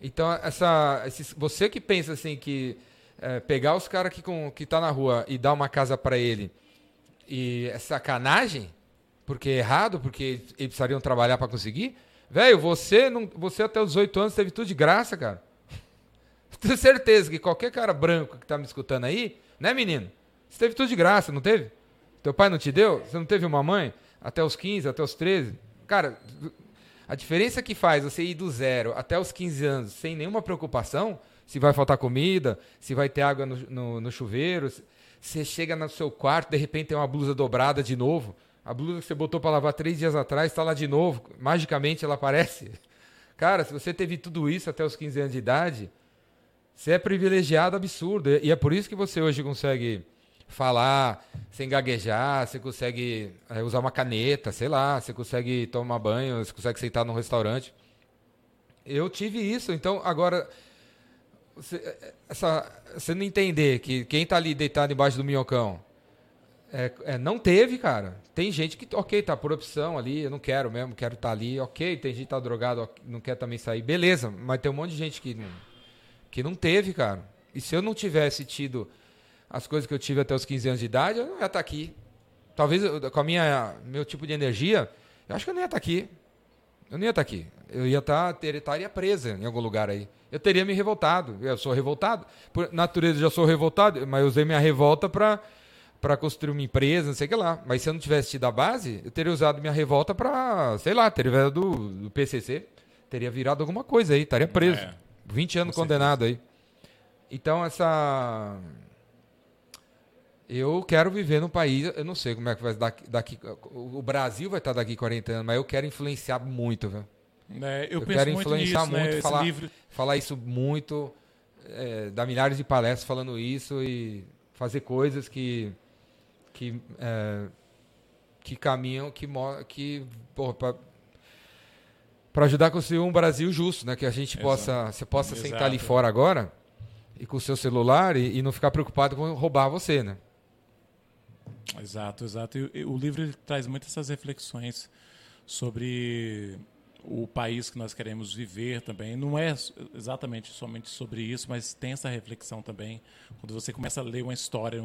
Então, essa, esse, você que pensa assim que é, pegar os caras que, com, que tá na rua e dar uma casa para ele e é sacanagem, porque é errado, porque eles precisariam trabalhar para conseguir. Velho, você, você até os 18 anos teve tudo de graça, cara. Tenho certeza que qualquer cara branco que tá me escutando aí, né, menino? Você teve tudo de graça, não teve? Teu pai não te deu? Você não teve uma mãe? Até os 15, até os 13? Cara, a diferença que faz você ir do zero até os 15 anos sem nenhuma preocupação, se vai faltar comida, se vai ter água no, no, no chuveiro, você chega no seu quarto, de repente tem uma blusa dobrada de novo. A blusa que você botou para lavar três dias atrás está lá de novo. Magicamente ela aparece. Cara, se você teve tudo isso até os 15 anos de idade, você é privilegiado absurdo. E é por isso que você hoje consegue falar sem gaguejar, você consegue é, usar uma caneta, sei lá, você consegue tomar banho, você consegue sentar num restaurante. Eu tive isso, então agora você, essa, você não entender que quem está ali deitado embaixo do minhocão é, é, não teve, cara. Tem gente que, ok, tá por opção ali, eu não quero mesmo, quero estar tá ali, ok. Tem gente que tá drogado, não quer também sair, beleza. Mas tem um monte de gente que não, que não teve, cara. E se eu não tivesse tido as coisas que eu tive até os 15 anos de idade, eu não ia estar tá aqui. Talvez com a minha meu tipo de energia, eu acho que eu não ia estar tá aqui. Eu não ia estar aqui. Eu ia estar, ter, estaria presa em algum lugar aí. Eu teria me revoltado. Eu sou revoltado. Por natureza, já sou revoltado, mas eu usei minha revolta para para construir uma empresa, não sei o que lá. Mas se eu não tivesse tido a base, eu teria usado minha revolta para, sei lá, teria virado do, do, PCC, teria virado alguma coisa aí, estaria preso. É, 20 anos condenado aí. Então, essa. Eu quero viver num país, eu não sei como é que vai daqui, daqui o Brasil vai estar daqui 40 anos, mas eu quero influenciar muito, velho. É, eu, eu quero influenciar muito, né? falar, livro... falar isso muito, é, dar milhares de palestras falando isso e fazer coisas que que, é, que caminham, que, que para ajudar a construir um Brasil justo, né? Que a gente Exato. possa, você possa Exato. sentar ali fora agora e com o seu celular e, e, não ficar preocupado com roubar você, né? Exato, exato. E, e o livro traz muitas essas reflexões sobre o país que nós queremos viver também. Não é exatamente somente sobre isso, mas tem essa reflexão também. Quando você começa a ler uma história,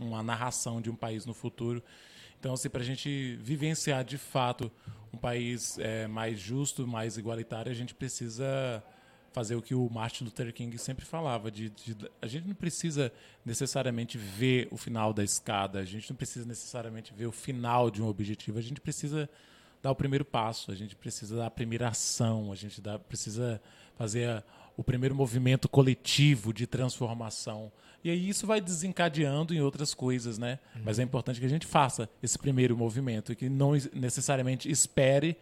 uma narração de um país no futuro. Então, assim, para a gente vivenciar de fato um país é, mais justo, mais igualitário, a gente precisa fazer o que o Martin Luther King sempre falava de, de, a gente não precisa necessariamente ver o final da escada a gente não precisa necessariamente ver o final de um objetivo a gente precisa dar o primeiro passo, a gente precisa dar a primeira ação, a gente dá, precisa fazer a, o primeiro movimento coletivo de transformação. E aí isso vai desencadeando em outras coisas, né? Uhum. Mas é importante que a gente faça esse primeiro movimento e que não necessariamente espere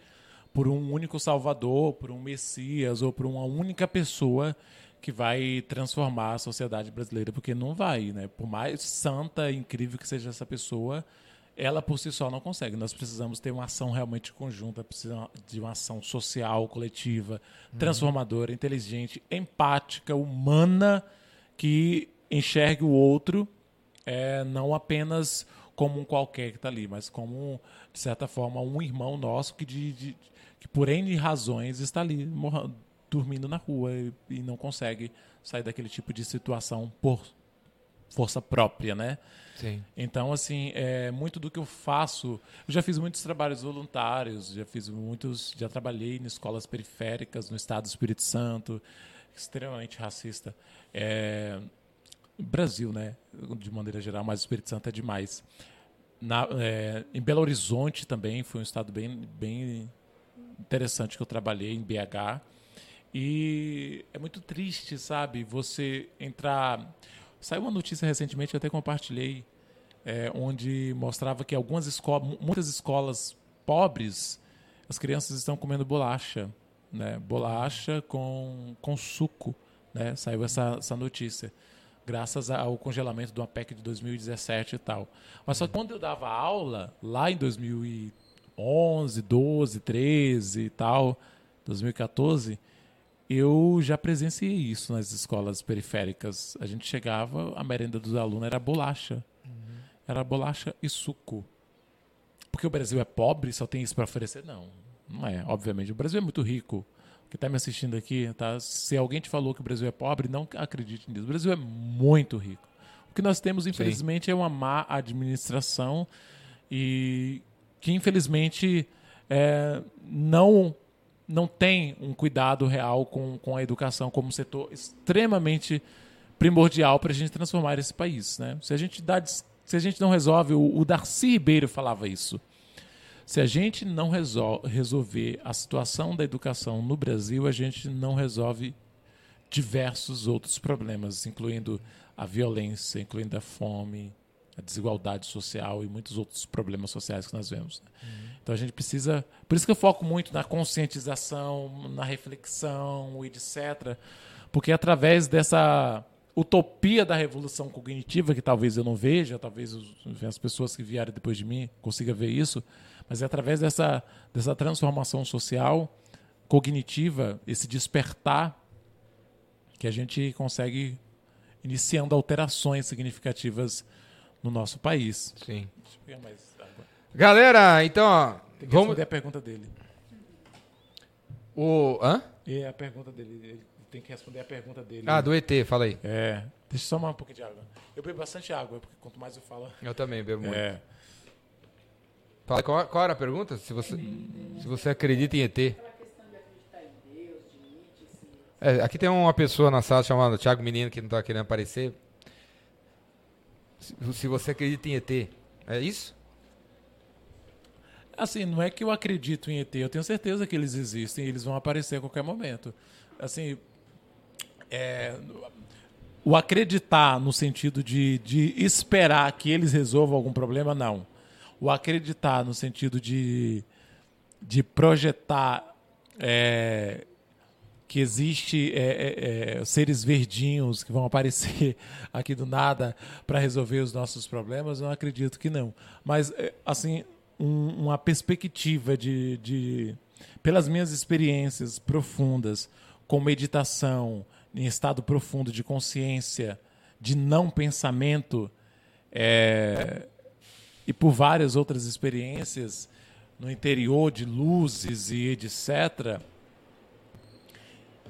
por um único salvador, por um messias ou por uma única pessoa que vai transformar a sociedade brasileira, porque não vai, né? Por mais santa e incrível que seja essa pessoa, ela por si só não consegue. Nós precisamos ter uma ação realmente conjunta, precisamos de uma ação social, coletiva, uhum. transformadora, inteligente, empática, humana, que enxergue o outro é, não apenas como um qualquer que está ali, mas como, de certa forma, um irmão nosso que, de, de, que por N razões, está ali morrendo, dormindo na rua e, e não consegue sair daquele tipo de situação por força própria, né? Sim. Então, assim, é, muito do que eu faço. Eu já fiz muitos trabalhos voluntários, já fiz muitos. Já trabalhei em escolas periféricas no estado do Espírito Santo, extremamente racista. É, Brasil, né? De maneira geral, mas o Espírito Santo é demais. Na, é, em Belo Horizonte também foi um estado bem, bem interessante que eu trabalhei, em BH. E é muito triste, sabe? Você entrar Saiu uma notícia recentemente, eu até compartilhei, é, onde mostrava que algumas escolas, muitas escolas pobres, as crianças estão comendo bolacha, né? Bolacha com, com suco, né? Saiu essa, essa notícia graças ao congelamento do APEC de 2017 e tal. Mas só que quando eu dava aula, lá em 2011, 12, 13 e tal, 2014, eu já presenciei isso nas escolas periféricas. A gente chegava, a merenda dos alunos era bolacha. Uhum. Era bolacha e suco. Porque o Brasil é pobre, só tem isso para oferecer? Não, não é. Obviamente, o Brasil é muito rico que está me assistindo aqui, tá? Se alguém te falou que o Brasil é pobre, não acredite nisso. O Brasil é muito rico. O que nós temos, infelizmente, Sim. é uma má administração e que, infelizmente, é, não não tem um cuidado real com, com a educação como um setor extremamente primordial para a gente transformar esse país. Né? Se, a gente dá, se a gente não resolve, o, o Darcy Ribeiro falava isso. Se a gente não resol resolver a situação da educação no Brasil, a gente não resolve diversos outros problemas, incluindo a violência, incluindo a fome, a desigualdade social e muitos outros problemas sociais que nós vemos. Né? Uhum. Então a gente precisa. Por isso que eu foco muito na conscientização, na reflexão, etc. Porque através dessa utopia da revolução cognitiva, que talvez eu não veja, talvez as pessoas que vierem depois de mim consigam ver isso, mas é através dessa, dessa transformação social, cognitiva, esse despertar, que a gente consegue iniciando alterações significativas no nosso país. Sim. Galera, então, ó, Tem que vamos... responder a pergunta dele. O... Hã? É a pergunta dele. Ele tem que responder a pergunta dele. Ah, do ET, fala aí. É. Deixa eu só um pouquinho de água. Eu bebo bastante água, porque quanto mais eu falo... Eu também bebo muito. É. Qual, qual era a pergunta? Se você, se você acredita em ET. É, aqui tem uma pessoa na sala chamada Thiago Menino que não está querendo aparecer. Se, você acredita em ET, é isso? Assim, não é que eu acredito em ET, eu tenho certeza que eles existem eles vão aparecer a qualquer momento. Assim, é, o acreditar no sentido de, de esperar que eles resolvam algum problema, não o acreditar no sentido de, de projetar é, que existe é, é, é seres verdinhos que vão aparecer aqui do nada para resolver os nossos problemas, eu acredito que não. Mas, é, assim, um, uma perspectiva de, de, pelas minhas experiências profundas, com meditação, em estado profundo de consciência, de não pensamento, é, e por várias outras experiências no interior de luzes e etc.,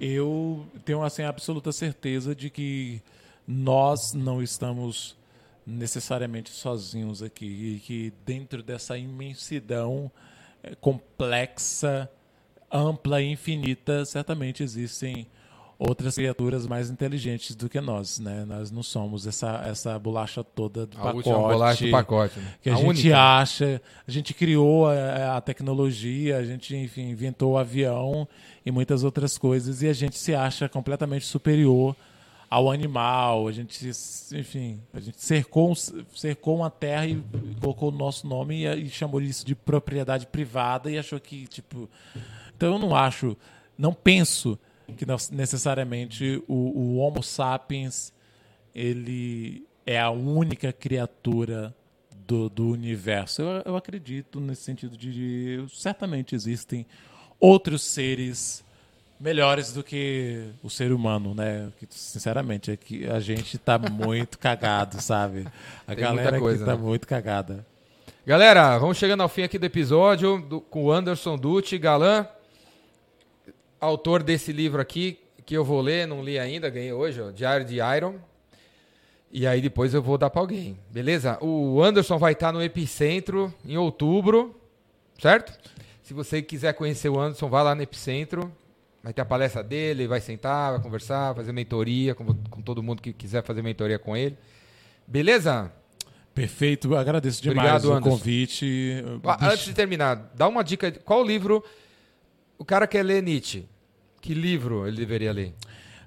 eu tenho assim absoluta certeza de que nós não estamos necessariamente sozinhos aqui e que dentro dessa imensidão eh, complexa, ampla e infinita, certamente existem outras criaturas mais inteligentes do que nós, né? Nós não somos essa, essa bolacha toda do a pacote. bolacha do pacote. Né? Que a, a gente única. acha, a gente criou a, a, tecnologia, a gente, enfim, inventou o avião e muitas outras coisas e a gente se acha completamente superior ao animal, a gente, enfim, a gente cercou, cercou uma terra e colocou o nosso nome e, e chamou isso de propriedade privada e achou que, tipo... Então eu não acho, não penso que necessariamente o, o Homo sapiens ele é a única criatura do, do universo. Eu, eu, acredito nesse sentido de certamente existem outros seres melhores do que o ser humano, né? Que, sinceramente, é que a gente tá muito cagado, sabe? A Tem galera coisa, aqui tá né? muito cagada. Galera, vamos chegando ao fim aqui do episódio do, com o Anderson Dutti, galã autor desse livro aqui, que eu vou ler, não li ainda, ganhei hoje, ó, Diário de Iron. E aí depois eu vou dar para alguém, beleza? O Anderson vai estar no Epicentro em outubro, certo? Se você quiser conhecer o Anderson, vá lá no Epicentro. Vai ter a palestra dele, vai sentar, vai conversar, fazer mentoria com, com todo mundo que quiser fazer mentoria com ele. Beleza? Perfeito, agradeço demais Obrigado, o Anderson. convite. Ah, antes de terminar, dá uma dica. Qual livro o cara quer ler Nietzsche? Que livro ele deveria ler?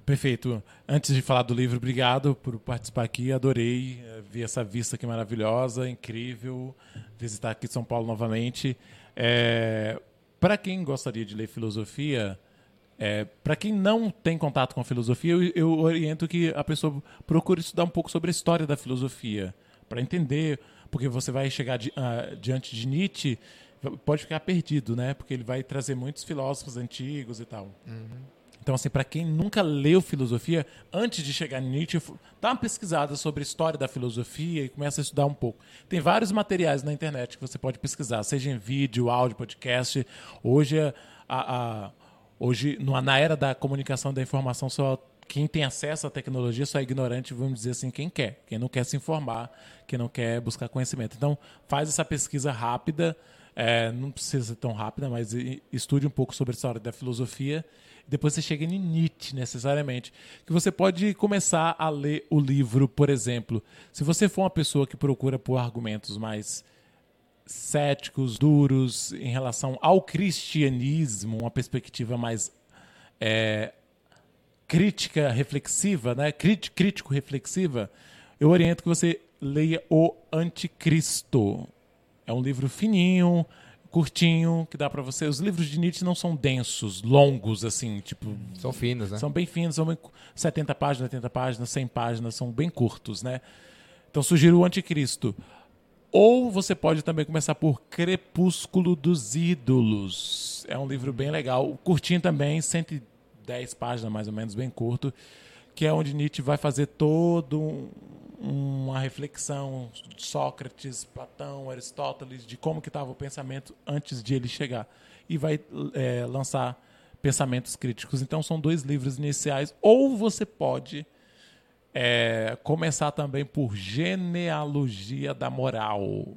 Perfeito. Antes de falar do livro, obrigado por participar aqui. Adorei eh, ver essa vista aqui maravilhosa, incrível. Visitar aqui São Paulo novamente. É, para quem gostaria de ler filosofia, é, para quem não tem contato com filosofia, eu, eu, oriento que a pessoa procure estudar um pouco sobre a história da filosofia, para entender, porque você vai chegar di, uh, diante de Nietzsche, pode ficar perdido, né? Porque ele vai trazer muitos filósofos antigos e tal. Uhum. Então, assim, para quem nunca leu filosofia, antes de chegar em Nietzsche, dá uma pesquisada sobre a história da filosofia e começa a estudar um pouco. Tem vários materiais na internet que você pode pesquisar, seja em vídeo, áudio, podcast. Hoje, a, a hoje na era da comunicação da informação, só quem tem acesso à tecnologia só é ignorante, vamos dizer assim, quem quer. Quem não quer se informar, quem não quer buscar conhecimento. Então, faz essa pesquisa rápida, é, não precisa ser tão rápida, mas estude um pouco sobre a história da filosofia depois você chega em Nietzsche, necessariamente. Que você pode começar a ler o livro, por exemplo. Se você for uma pessoa que procura por argumentos mais céticos, duros, em relação ao cristianismo, uma perspectiva mais é, crítica, reflexiva, né? crítico reflexiva, eu oriento que você leia O Anticristo. É um livro fininho, curtinho, que dá para você. Os livros de Nietzsche não são densos, longos, assim, tipo. São finos, né? São bem finos, são bem, 70 páginas, 80 páginas, 100 páginas, são bem curtos, né? Então sugiro o Anticristo. Ou você pode também começar por Crepúsculo dos Ídolos. É um livro bem legal, curtinho também, 110 páginas mais ou menos, bem curto, que é onde Nietzsche vai fazer todo um, uma reflexão de Sócrates, Platão, Aristóteles, de como que estava o pensamento antes de ele chegar. E vai é, lançar pensamentos críticos. Então são dois livros iniciais. Ou você pode é, começar também por Genealogia da Moral,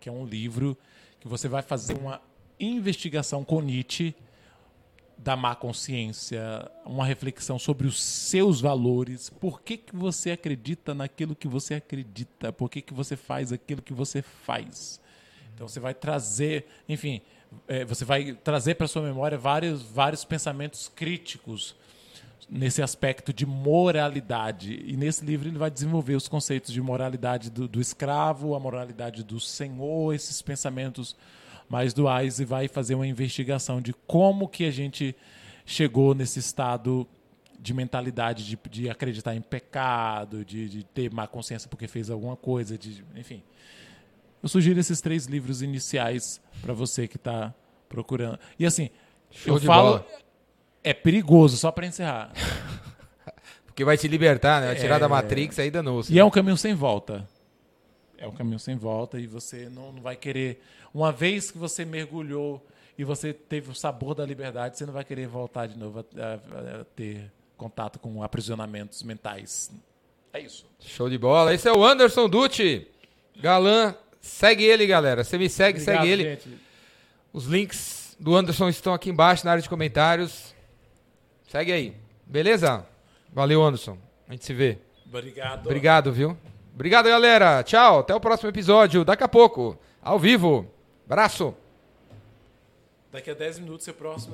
que é um livro que você vai fazer uma investigação com Nietzsche da má consciência, uma reflexão sobre os seus valores, por que, que você acredita naquilo que você acredita, por que, que você faz aquilo que você faz. Então você vai trazer, enfim, é, você vai trazer para sua memória vários, vários pensamentos críticos nesse aspecto de moralidade. E nesse livro ele vai desenvolver os conceitos de moralidade do, do escravo, a moralidade do senhor, esses pensamentos mais duais e vai fazer uma investigação de como que a gente chegou nesse estado de mentalidade de, de acreditar em pecado, de, de, ter má consciência porque fez alguma coisa, de, enfim. Eu sugiro esses três livros iniciais para você que está procurando. E assim, Show eu falo, bola. é perigoso, só para encerrar. porque vai te libertar, né? Vai tirar é... da Matrix aí danou E é um caminho sem volta. É um caminho sem volta e você não, não vai querer uma vez que você mergulhou e você teve o sabor da liberdade, você não vai querer voltar de novo a, a, a ter contato com aprisionamentos mentais. É isso. Show de bola. Esse é o Anderson Dutti. Galã, segue ele, galera. Você me segue, Obrigado, segue ele. Gente. Os links do Anderson estão aqui embaixo na área de comentários. Segue aí. Beleza? Valeu, Anderson. A gente se vê. Obrigado. Obrigado, viu? Obrigado, galera. Tchau. Até o próximo episódio. Daqui a pouco, ao vivo. Abraço! Daqui a 10 minutos é próximo, né?